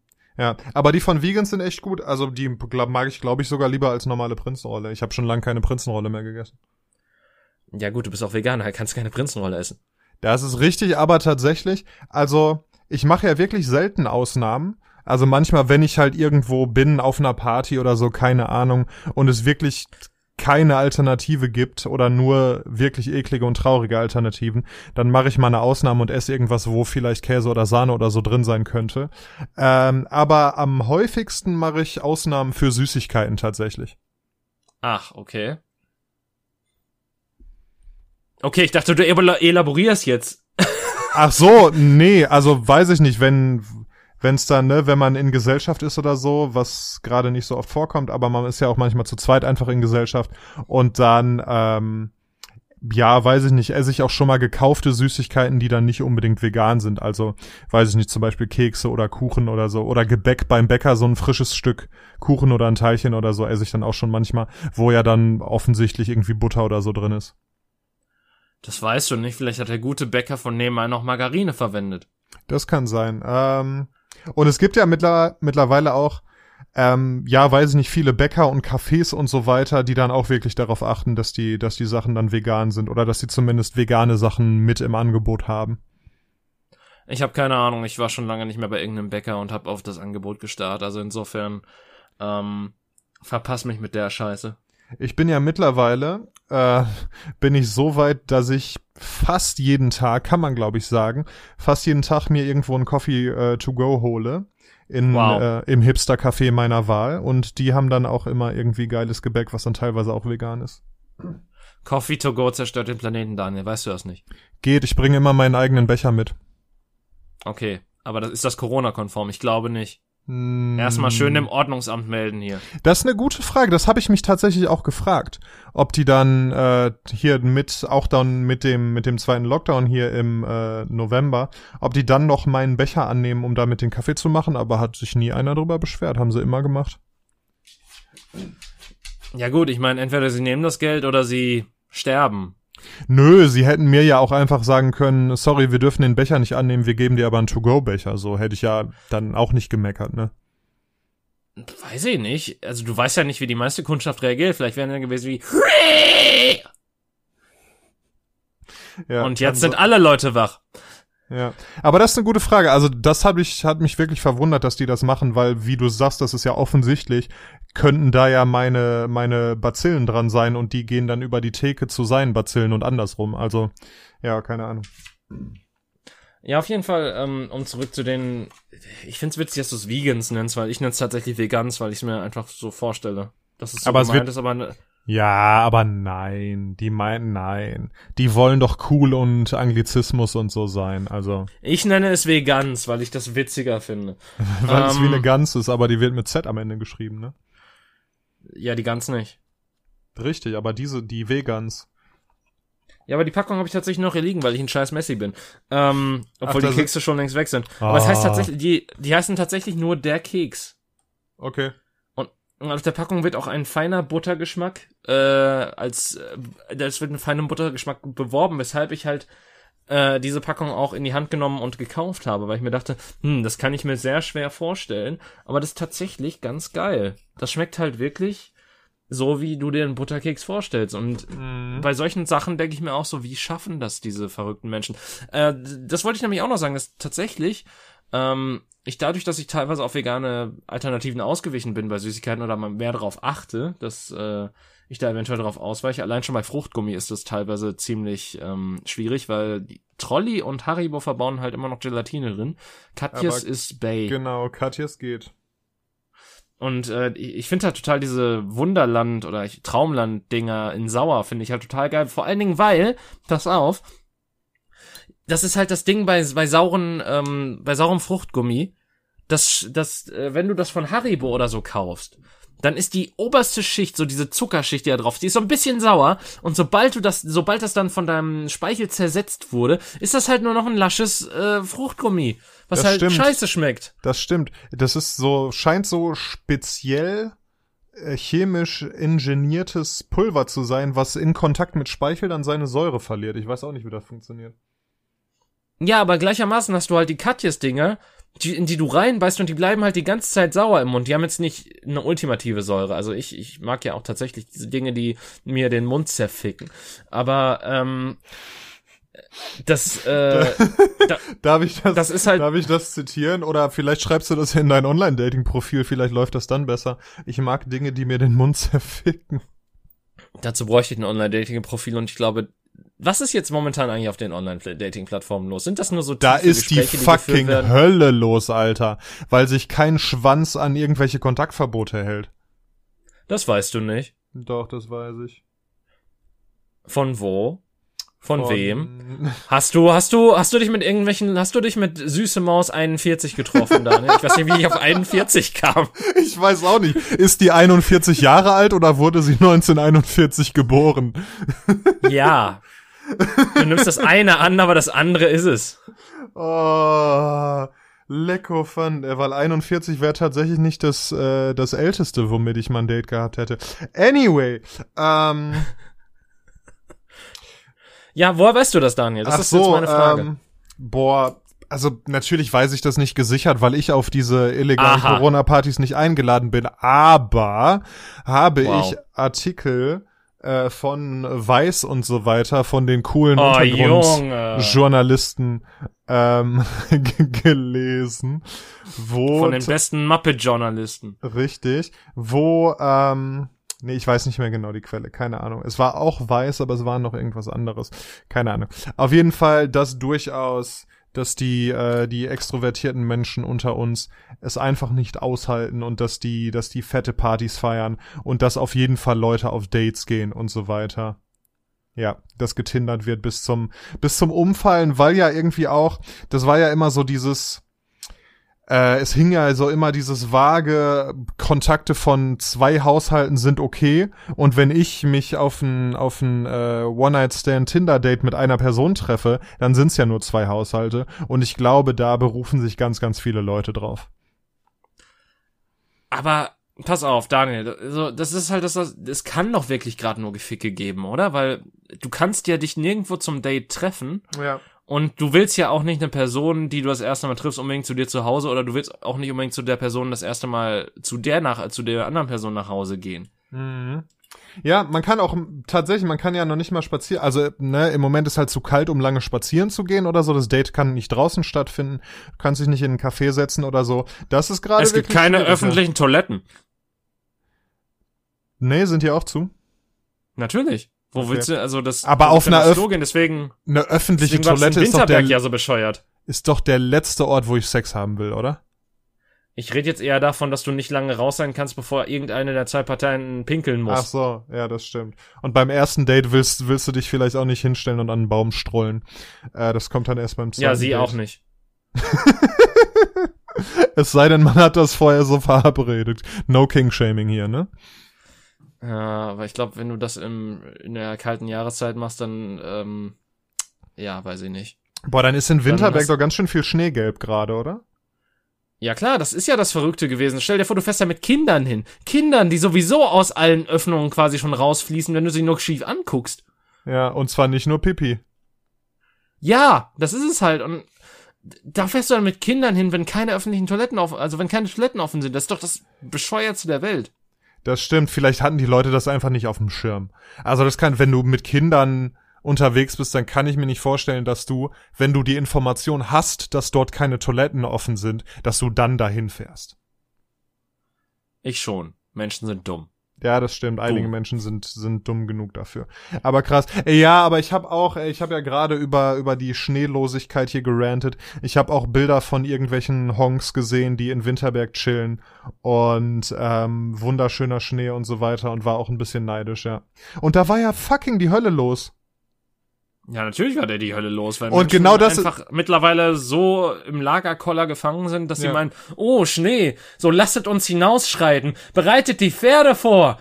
Ja, aber die von Vegans sind echt gut. Also die glaub, mag ich, glaube ich, sogar lieber als normale Prinzenrolle. Ich habe schon lange keine Prinzenrolle mehr gegessen. Ja gut, du bist auch Veganer, kannst keine Prinzenrolle essen. Das ist richtig, aber tatsächlich, also ich mache ja wirklich selten Ausnahmen. Also manchmal, wenn ich halt irgendwo bin auf einer Party oder so, keine Ahnung, und es wirklich keine Alternative gibt oder nur wirklich eklige und traurige Alternativen, dann mache ich mal eine Ausnahme und esse irgendwas, wo vielleicht Käse oder Sahne oder so drin sein könnte. Ähm, aber am häufigsten mache ich Ausnahmen für Süßigkeiten tatsächlich. Ach, okay. Okay, ich dachte, du elaborierst jetzt. Ach so, nee, also weiß ich nicht, wenn wenn es dann, ne, wenn man in Gesellschaft ist oder so, was gerade nicht so oft vorkommt, aber man ist ja auch manchmal zu zweit einfach in Gesellschaft und dann, ähm, ja, weiß ich nicht, esse ich auch schon mal gekaufte Süßigkeiten, die dann nicht unbedingt vegan sind. Also, weiß ich nicht, zum Beispiel Kekse oder Kuchen oder so. Oder Gebäck beim Bäcker, so ein frisches Stück Kuchen oder ein Teilchen oder so esse ich dann auch schon manchmal, wo ja dann offensichtlich irgendwie Butter oder so drin ist. Das weißt du nicht, vielleicht hat der gute Bäcker von nebenan noch Margarine verwendet. Das kann sein. Ähm, und es gibt ja mittler, mittlerweile auch, ähm, ja, weiß ich nicht, viele Bäcker und Cafés und so weiter, die dann auch wirklich darauf achten, dass die, dass die Sachen dann vegan sind oder dass sie zumindest vegane Sachen mit im Angebot haben. Ich habe keine Ahnung, ich war schon lange nicht mehr bei irgendeinem Bäcker und habe auf das Angebot gestarrt. Also insofern ähm, verpass mich mit der Scheiße. Ich bin ja mittlerweile, äh, bin ich so weit, dass ich fast jeden Tag, kann man glaube ich sagen, fast jeden Tag mir irgendwo ein Coffee äh, to go hole in wow. äh, im Hipster Café meiner Wahl und die haben dann auch immer irgendwie geiles Gebäck, was dann teilweise auch vegan ist. Coffee to go zerstört den Planeten, Daniel, weißt du das nicht? Geht, ich bringe immer meinen eigenen Becher mit. Okay, aber das ist das Corona-konform, ich glaube nicht. Erstmal schön im Ordnungsamt melden hier. Das ist eine gute Frage. Das habe ich mich tatsächlich auch gefragt, ob die dann äh, hier mit auch dann mit dem mit dem zweiten Lockdown hier im äh, November, ob die dann noch meinen Becher annehmen, um damit den Kaffee zu machen. Aber hat sich nie einer darüber beschwert. Haben sie immer gemacht. Ja gut, ich meine, entweder sie nehmen das Geld oder sie sterben. Nö, sie hätten mir ja auch einfach sagen können, sorry, wir dürfen den Becher nicht annehmen, wir geben dir aber einen To-Go-Becher. So hätte ich ja dann auch nicht gemeckert, ne? Weiß ich nicht. Also du weißt ja nicht, wie die meiste Kundschaft reagiert. Vielleicht wären dann gewesen wie ja, Und jetzt sind alle Leute wach. Ja, aber das ist eine gute Frage. Also das hat mich, hat mich wirklich verwundert, dass die das machen, weil, wie du sagst, das ist ja offensichtlich, könnten da ja meine, meine Bazillen dran sein und die gehen dann über die Theke zu seinen Bazillen und andersrum. Also, ja, keine Ahnung. Ja, auf jeden Fall, ähm, um zurück zu den, ich find's witzig, dass du es Vegans nennst, weil ich nenne es tatsächlich Vegans, weil ich es mir einfach so vorstelle. Das ist so Aber es gemeint wird- ist, aber ne, Ja, aber nein, die meinen nein. Die wollen doch cool und Anglizismus und so sein. Also, ich nenne es Vegans, weil ich das witziger finde. weil es wie Ähm. eine Gans ist, aber die wird mit Z am Ende geschrieben, ne? Ja, die ganz nicht. Richtig, aber diese, die Vegans. Ja, aber die Packung habe ich tatsächlich noch hier liegen, weil ich ein scheiß Messi bin. Ähm, obwohl Ach, die Kekse schon längst weg sind. Aber es heißt Ah. tatsächlich, die, die heißen tatsächlich nur der Keks. Okay. Und auf der Packung wird auch ein feiner Buttergeschmack, äh, als, äh, das wird ein feiner Buttergeschmack beworben, weshalb ich halt äh, diese Packung auch in die Hand genommen und gekauft habe, weil ich mir dachte, hm, das kann ich mir sehr schwer vorstellen, aber das ist tatsächlich ganz geil. Das schmeckt halt wirklich so, wie du dir einen Butterkeks vorstellst. Und Mhm. bei solchen Sachen denke ich mir auch so, wie schaffen das diese verrückten Menschen? Äh, das wollte ich nämlich auch noch sagen, dass tatsächlich ähm, ich dadurch, dass ich teilweise auf vegane Alternativen ausgewichen bin bei Süßigkeiten oder mehr darauf achte, dass äh, ich da eventuell darauf ausweiche. Allein schon bei Fruchtgummi ist das teilweise ziemlich ähm, schwierig, weil Trolli und Haribo verbauen halt immer noch Gelatine drin. Katjes ist Bay. Genau, Katjes geht. Und äh, ich finde halt total diese Wunderland- oder Traumland-Dinger in Sauer finde ich halt total geil. Vor allen Dingen, weil, pass auf, das ist halt das Ding bei, bei sauren, ähm, bei saurem Fruchtgummi, dass, dass, äh, wenn du das von Haribo oder so kaufst, dann ist die oberste Schicht, so diese Zuckerschicht, die da drauf, die ist so ein bisschen sauer. Und sobald du das, sobald das dann von deinem Speichel zersetzt wurde, ist das halt nur noch ein lasches äh, Fruchtgummi, was Das halt stimmt. scheiße schmeckt. Das stimmt. Das ist so, scheint so speziell äh, chemisch ingeniertes Pulver zu sein, was in Kontakt mit Speichel dann seine Säure verliert. Ich weiß auch nicht, wie das funktioniert. Ja, aber gleichermaßen hast du halt die Katjes-Dinger, die, in die du reinbeißt und die bleiben halt die ganze Zeit sauer im Mund. Die haben jetzt nicht eine ultimative Säure. Also ich, ich mag ja auch tatsächlich diese Dinge, die mir den Mund zerficken. Aber ähm, das, äh, da, Darf ich das, das ist halt. darf ich das zitieren? Oder vielleicht schreibst du das in dein Online-Dating-Profil, vielleicht läuft das dann besser. Ich mag Dinge, die mir den Mund zerficken. Dazu bräuchte ich ein Online-Dating-Profil und ich glaube, was ist jetzt momentan eigentlich auf den Online-Dating-Plattformen los? Sind das nur so Da ist die Gespräche, geführt fucking werden? Hölle los, Alter. Weil sich kein Schwanz an irgendwelche Kontaktverbote hält. Das weißt du nicht. Doch, das weiß ich. Von wo? Von, wem? Hast du, hast du, hast du dich mit irgendwelchen, hast du dich mit Süße Maus 41 getroffen, Daniel? Ich weiß nicht, wie ich auf 41 kam. Ich weiß auch nicht. Ist die 41 Jahre alt oder wurde sie 1941 geboren? Ja. Du nimmst das eine an, aber das andere ist es. Oh, lecko fun. Äh, Weil 41 wäre tatsächlich nicht das, äh, das älteste, womit ich mal ein Date gehabt hätte. Anyway, ähm, Ja, woher weißt du das, Daniel? Das ach ist so, jetzt meine Frage. Ähm, boah, also natürlich weiß ich das nicht gesichert, weil ich auf diese illegalen. Corona-Partys nicht eingeladen bin, aber habe Wow. ich Artikel äh, von Weiß und so weiter, von den coolen oh, Untergrund Junge. Journalisten ähm, gelesen, wo Von den besten Muppet-Journalisten. richtig, wo ähm, nee, ich weiß nicht mehr genau die Quelle, keine Ahnung. Es war auch weiß, aber es war noch irgendwas anderes, keine Ahnung. Auf jeden Fall, dass durchaus dass die äh, die extrovertierten Menschen unter uns es einfach nicht aushalten und dass die dass die fette Partys feiern und dass auf jeden Fall Leute auf Dates gehen und so weiter. Ja, das getindert wird bis zum bis zum Umfallen, weil ja irgendwie auch, das war ja immer so dieses äh, es hing ja so immer dieses vage Kontakte von zwei Haushalten sind okay und wenn ich mich auf ein auf ein äh, One Night Stand Tinder Date mit einer Person treffe, dann sind's ja nur zwei Haushalte und ich glaube, da berufen sich ganz ganz viele Leute drauf. Aber pass auf, Daniel, also das ist halt das, das es kann doch wirklich gerade nur Geficke geben, oder? Weil du kannst ja dich nirgendwo zum Date treffen Ja. Und du willst ja auch nicht eine Person, die du das erste Mal triffst, unbedingt zu dir zu Hause oder du willst auch nicht unbedingt zu der Person das erste Mal zu der nach zu der anderen Person nach Hause gehen. Mhm. Ja, man kann auch tatsächlich, man kann ja noch nicht mal spazieren. Also, ne, im Moment ist halt zu kalt, um lange spazieren zu gehen oder so. Das Date kann nicht draußen stattfinden. Du kannst dich nicht in einen Café setzen oder so. Das ist gerade. Es gibt keine schwierig, ne? öffentlichen Toiletten. Nee, sind die auch zu? Natürlich. Wo Okay. willst du, also das, Aber auf einer Öff- gehen, deswegen, Eine öffentliche deswegen Toilette ist doch, der, Winterberg ja so bescheuert. ist doch der letzte Ort, wo ich Sex haben will, oder? Ich rede jetzt eher davon, dass du nicht lange raus sein kannst, bevor irgendeine der zwei Parteien pinkeln muss. Ach so, ja, das stimmt. Und beim ersten Date willst, willst du dich vielleicht auch nicht hinstellen und an einen Baum strollen. Äh, das kommt dann erst beim zweiten ja, sie Date. auch nicht. Es sei denn, man hat das vorher so verabredet. No King-Shaming hier, ne? Ja, aber ich glaube, wenn du das im, in der kalten Jahreszeit machst, dann, ähm, ja, weiß ich nicht. Boah, dann ist in Winterberg doch ganz schön viel Schneegelb gerade, oder? Ja klar, das ist ja das Verrückte gewesen. Stell dir vor, du fährst da mit Kindern hin. Kindern, die sowieso aus allen Öffnungen quasi schon rausfließen, wenn du sie nur schief anguckst. Ja, und zwar nicht nur Pipi. Ja, das ist es halt. Und da fährst du dann mit Kindern hin, wenn keine öffentlichen Toiletten offen, also wenn keine Toiletten offen sind. Das ist doch das bescheuertste der Welt. Das stimmt, vielleicht hatten die Leute das einfach nicht auf dem Schirm. Also das kann, wenn du mit Kindern unterwegs bist, dann kann ich mir nicht vorstellen, dass du, wenn du die Information hast, dass dort keine Toiletten offen sind, dass du dann dahin fährst. Ich schon. Menschen sind dumm. Ja, das stimmt. Einige Dumm. Menschen sind sind dumm genug dafür. Aber krass. Ja, aber ich habe auch, ey, ich habe ja gerade über über die Schneelosigkeit hier gerantet. Ich habe auch Bilder von irgendwelchen Honks gesehen, die in Winterberg chillen und ähm, wunderschöner Schnee und so weiter und war auch ein bisschen neidisch, ja. Und da war ja fucking die Hölle los. Ja, natürlich war der die Hölle los, weil Und Menschen genau das- einfach mittlerweile so im Lagerkoller gefangen sind, dass sie Ja. meinen, oh, Schnee, so lasset uns hinausschreiten, bereitet die Pferde vor.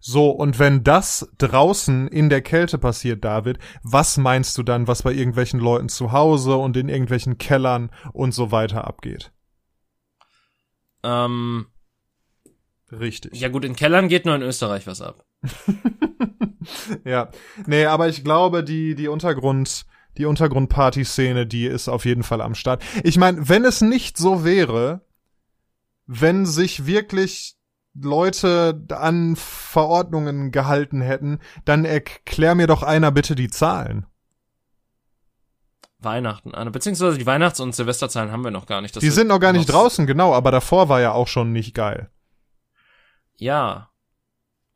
So, und wenn das draußen in der Kälte passiert, David, was meinst du dann, was bei irgendwelchen Leuten zu Hause und in irgendwelchen Kellern und so weiter abgeht? Ähm, Richtig. ja gut, in Kellern geht nur in Österreich was ab. Ja, nee, aber ich glaube, die, die Untergrund, die Untergrundparty-Szene, die ist auf jeden Fall am Start. Ich meine, wenn es nicht so wäre, wenn sich wirklich Leute an Verordnungen gehalten hätten, dann erklär mir doch einer bitte die Zahlen. Weihnachten, äh, beziehungsweise die Weihnachts- und Silvesterzahlen haben wir noch gar nicht. Das die sind noch gar nicht draußen, genau, aber davor war ja auch schon nicht geil. Ja.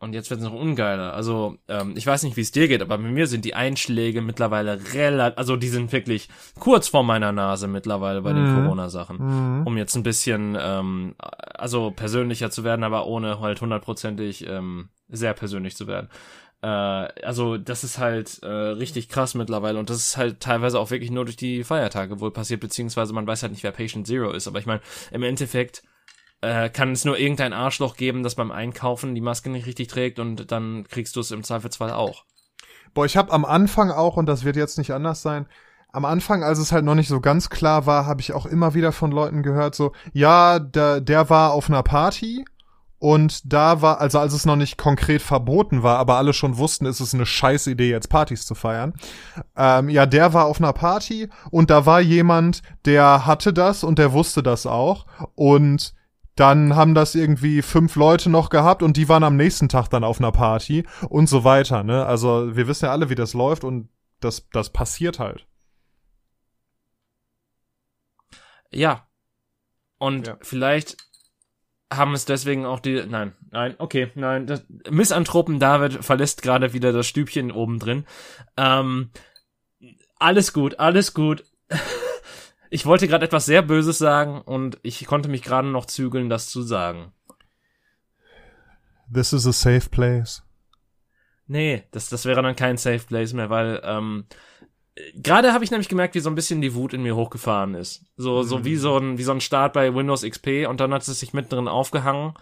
Und jetzt wird es noch ungeiler. Also, ähm, ich weiß nicht, wie es dir geht, aber bei mir sind die Einschläge mittlerweile relativ, also die sind wirklich kurz vor meiner Nase mittlerweile bei den Mhm. Corona-Sachen. Mhm. Um jetzt ein bisschen, ähm, also persönlicher zu werden, aber ohne halt hundertprozentig ähm, sehr persönlich zu werden. Äh, also das ist halt äh, richtig krass mittlerweile und das ist halt teilweise auch wirklich nur durch die Feiertage wohl passiert, beziehungsweise man weiß halt nicht, wer Patient Zero ist. Aber ich meine, im Endeffekt äh, kann es nur irgendein Arschloch geben, das beim Einkaufen die Maske nicht richtig trägt und dann kriegst du es im Zweifelsfall auch. Boah, ich habe am Anfang auch, und das wird jetzt nicht anders sein, am Anfang, als es halt noch nicht so ganz klar war, habe ich auch immer wieder von Leuten gehört, so, ja, der, der war auf einer Party und da war, also als es noch nicht konkret verboten war, aber alle schon wussten, ist es eine scheiß Idee, jetzt Partys zu feiern. Ähm, ja, der war auf einer Party und da war jemand, der hatte das und der wusste das auch und dann haben das irgendwie fünf Leute noch gehabt und die waren am nächsten Tag dann auf einer Party und so weiter, ne? Also wir wissen ja alle, wie das läuft und das, das passiert halt. Ja. Und Ja. vielleicht haben es deswegen auch die. Nein, nein, okay, nein. Das, Missanthropen David verlässt gerade wieder das Stübchen oben drin. Ähm, alles gut, alles gut. Ich wollte gerade etwas sehr Böses sagen und ich konnte mich gerade noch zügeln, das zu sagen. This is a safe place. Nee, das, das wäre dann kein Safe Place mehr, weil ähm, gerade habe ich nämlich gemerkt, wie so ein bisschen die Wut in mir hochgefahren ist. So, so wie so ein wie so ein Start bei Windows XP und dann hat es sich mittendrin aufgehangen.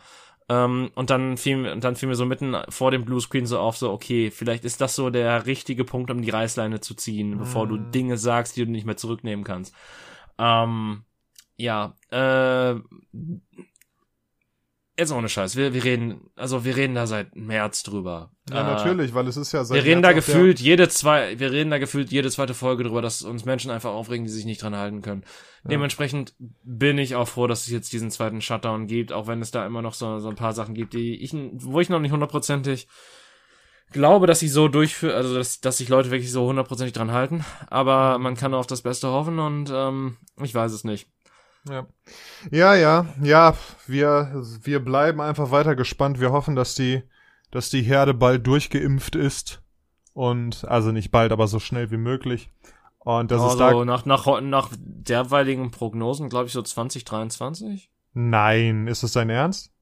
Ähm, und dann fiel, mir- und dann fiel mir so mitten vor dem Bluescreen so auf, so, okay, vielleicht ist das so der richtige Punkt, um die Reißleine zu ziehen, bevor du Dinge sagst, die du nicht mehr zurücknehmen kannst. Ähm, ja, äh, jetzt ohne Scheiß, wir, wir reden, also wir reden da seit März drüber. Ja, Äh, natürlich, weil es ist ja seit wir reden März da gefühlt jede zwei, wir reden da gefühlt jede zweite Folge drüber, dass uns Menschen einfach aufregen, die sich nicht dran halten können. Dementsprechend bin ich auch froh, dass es jetzt diesen zweiten Shutdown gibt, auch wenn es da immer noch so, so ein paar Sachen gibt, die ich, wo ich noch nicht hundertprozentig glaube, dass ich so durchführe, also dass, dass sich Leute wirklich so hundertprozentig dran halten. Aber man kann auf das Beste hoffen und ähm, ich weiß es nicht. Ja. ja, ja, ja, wir, wir bleiben einfach weiter gespannt. Wir hoffen, dass die, dass die Herde bald durchgeimpft ist. Und, also nicht bald, aber so schnell wie möglich. Und das also ist da. nach, nach, nach derweiligen Prognosen, glaube ich, so 2023? Nein, ist das dein Ernst?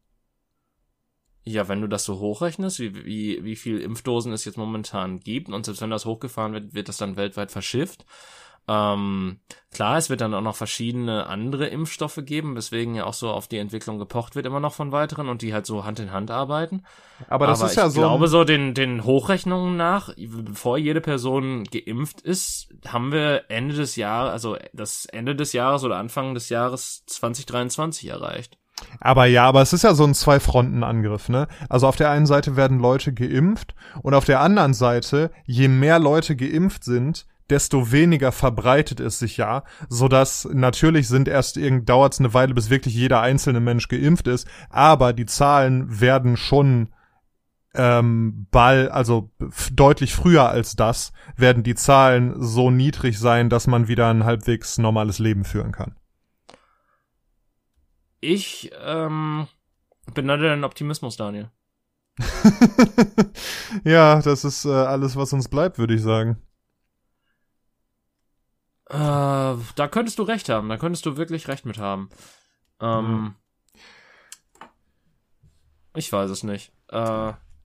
Ja, wenn du das so hochrechnest, wie, wie, wie viel Impfdosen es jetzt momentan gibt, und selbst wenn das hochgefahren wird, wird das dann weltweit verschifft. Ähm, klar, es wird dann auch noch verschiedene andere Impfstoffe geben, weswegen ja auch so auf die Entwicklung gepocht wird immer noch von weiteren und die halt so Hand in Hand arbeiten. Aber das Aber ist ja ich so. glaube so den, den Hochrechnungen nach, bevor jede Person geimpft ist, haben wir Ende des Jahres, also das Ende des Jahres oder Anfang des Jahres 2023 erreicht. Aber ja, aber es ist ja so ein Zwei-Fronten-Angriff, ne? Also auf der einen Seite werden Leute geimpft und auf der anderen Seite, je mehr Leute geimpft sind, desto weniger verbreitet es sich ja, so dass natürlich sind erst irgend dauert's eine Weile, bis wirklich jeder einzelne Mensch geimpft ist, aber die Zahlen werden schon ähm, bald, also deutlich früher als das, werden die Zahlen so niedrig sein, dass man wieder ein halbwegs normales Leben führen kann. Ich ähm, benenne deinen Optimismus, Daniel. ja, das ist äh, alles, was uns bleibt, würde ich sagen. Äh, da könntest du recht haben, da könntest du wirklich recht mit haben. Ähm, Ich weiß es nicht. Äh,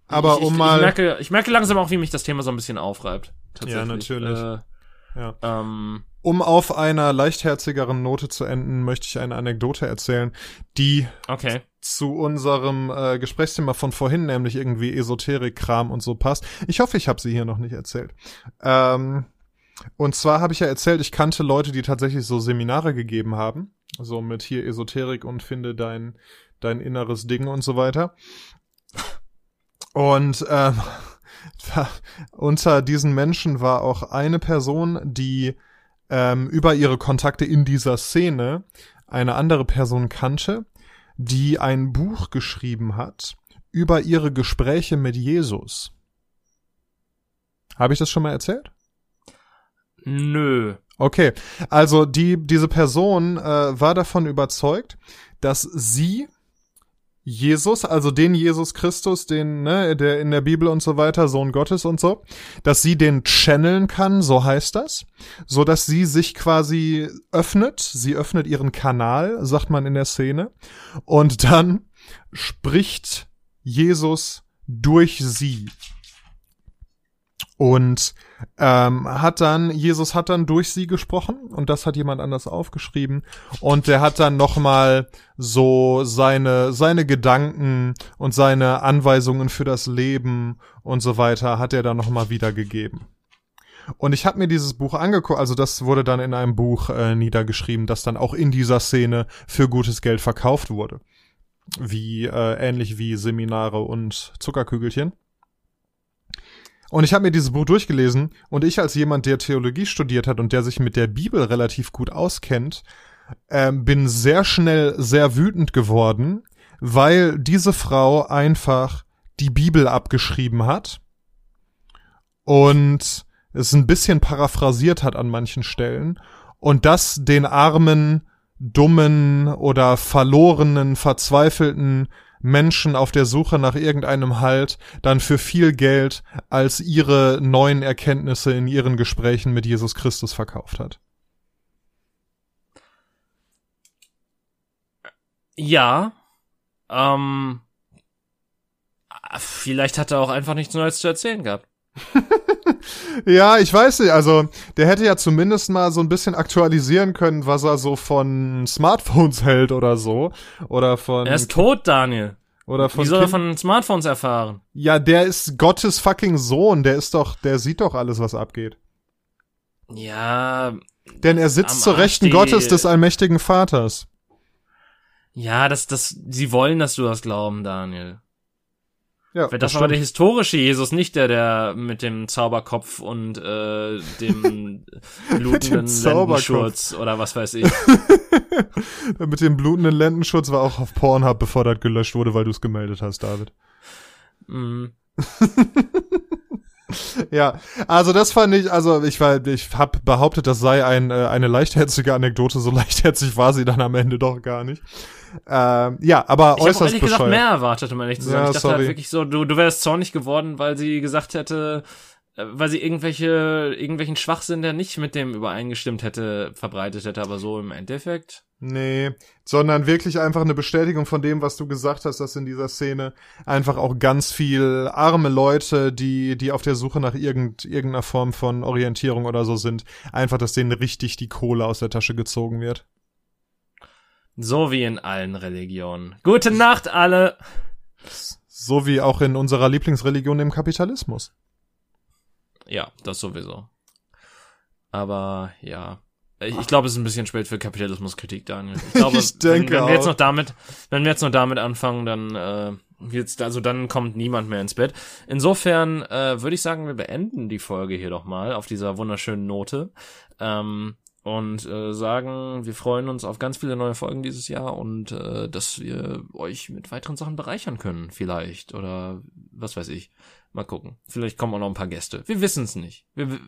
Aber ich, um ich, mal- Ich merke, ich merke langsam auch, wie mich das Thema so ein bisschen aufreibt. Tatsächlich. Ja, natürlich. Äh, Ja. ähm, Um auf einer leichtherzigeren Note zu enden, möchte ich eine Anekdote erzählen, die okay. zu unserem äh, Gesprächsthema von vorhin, nämlich irgendwie Esoterik-Kram und so passt. Ich hoffe, ich habe sie hier noch nicht erzählt. Ähm, und zwar habe ich ja erzählt, ich kannte Leute, die tatsächlich so Seminare gegeben haben, so mit hier Esoterik und finde dein dein inneres Ding und so weiter. Und ähm, unter diesen Menschen war auch eine Person, die ähm, über ihre Kontakte in dieser Szene eine andere Person kannte, die ein Buch geschrieben hat über ihre Gespräche mit Jesus. Habe ich das schon mal erzählt? Nö. Okay, also die diese Person äh, war davon überzeugt, dass sie Jesus, also den Jesus Christus, den ne, der in der Bibel und so weiter Sohn Gottes und so, dass sie den channeln kann, so heißt das, so dass sie sich quasi öffnet, sie öffnet ihren Kanal, sagt man in der Szene, und dann spricht Jesus durch sie. Und ähm, hat dann, Jesus hat dann durch sie gesprochen und das hat jemand anders aufgeschrieben und der hat dann nochmal so seine, seine Gedanken und seine Anweisungen für das Leben und so weiter hat er dann nochmal wiedergegeben. Und ich habe mir dieses Buch angeguckt, also das wurde dann in einem Buch äh, niedergeschrieben, das dann auch in dieser Szene für gutes Geld verkauft wurde. Wie, äh, ähnlich wie Seminare und Zuckerkügelchen. Und ich habe mir dieses Buch durchgelesen und ich als jemand, der Theologie studiert hat und der sich mit der Bibel relativ gut auskennt, ähm, bin sehr schnell sehr wütend geworden, weil diese Frau einfach die Bibel abgeschrieben hat und es ein bisschen paraphrasiert hat an manchen Stellen und das den armen, dummen oder verlorenen, verzweifelten Menschen auf der Suche nach irgendeinem Halt dann für viel Geld als ihre neuen Erkenntnisse in ihren Gesprächen mit Jesus Christus verkauft hat. Ja. Ähm. Vielleicht hat er auch einfach nichts Neues zu erzählen gehabt. Ja, ich weiß nicht, also der hätte ja zumindest mal so ein bisschen aktualisieren können, was er so von Smartphones hält oder so. Oder von. Er ist tot, Daniel. oder von Wie soll er von Smartphones erfahren? Ja, der ist Gottes fucking Sohn, der ist doch, der sieht doch alles, was abgeht. Ja, Denn er sitzt zur Rechten Gottes des allmächtigen Vaters. ja, das, das, sie wollen, dass du das glauben, Daniel. Ja, das das aber der historische Jesus, nicht der, der mit dem Zauberkopf und äh, dem blutenden. Lendenschurz oder was weiß ich. Mit dem blutenden Lendenschutz war auch auf Pornhub, befor das gelöscht wurde, weil du es gemeldet hast, David. Mhm. Ja, also das fand ich, also ich war, ich habe behauptet, das sei ein, äh, eine leichtherzige Anekdote, so leichtherzig war sie dann am Ende doch gar nicht. Ähm, ja, aber ich äußerst ehrlich gesagt bescheuert. mehr erwartet, um ehrlich zu sein. Ja, ich dachte sorry. halt wirklich so, du, du wärst zornig geworden, weil sie gesagt hätte, äh, weil sie irgendwelche, irgendwelchen Schwachsinn, der nicht mit dem übereingestimmt hätte, verbreitet hätte, aber so im Endeffekt. Nee, sondern wirklich einfach eine Bestätigung von dem, was du gesagt hast, dass in dieser Szene einfach auch ganz viel arme Leute, die, die auf der Suche nach irgend, irgendeiner Form von Orientierung oder so sind, einfach, dass denen richtig die Kohle aus der Tasche gezogen wird. So wie in allen Religionen. Gute Nacht, alle! So wie auch in unserer Lieblingsreligion, dem Kapitalismus. Ja, das sowieso. Aber ja. Ich, ich glaube, es ist ein bisschen spät für Kapitalismuskritik, Daniel. Ich glaube, Ich denke wenn, wenn wir jetzt noch damit, wenn wir jetzt noch damit anfangen, dann äh, jetzt, also dann kommt niemand mehr ins Bett. Insofern äh, würde ich sagen, wir beenden die Folge hier doch mal auf dieser wunderschönen Note. Ähm, und äh, sagen, wir freuen uns auf ganz viele neue Folgen dieses Jahr und äh, dass wir euch mit weiteren Sachen bereichern können, vielleicht. Oder was weiß ich. Mal gucken. Vielleicht kommen auch noch ein paar Gäste. Wir wissen es nicht. Wir,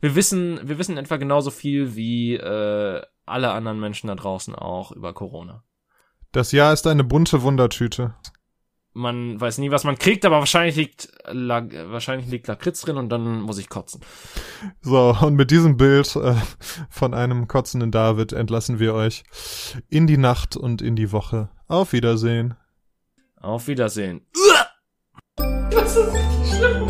wir wissen, wir wissen etwa genauso viel wie äh, alle anderen Menschen da draußen auch über Corona. Das Jahr ist eine bunte Wundertüte. Man weiß nie, was man kriegt, aber wahrscheinlich liegt La wahrscheinlich liegt Lakritz drin und dann muss ich kotzen. So, und mit diesem Bild äh, von einem kotzenden David entlassen wir euch in die Nacht und in die Woche. Auf Wiedersehen. Auf Wiedersehen. Das ist richtig schlimm.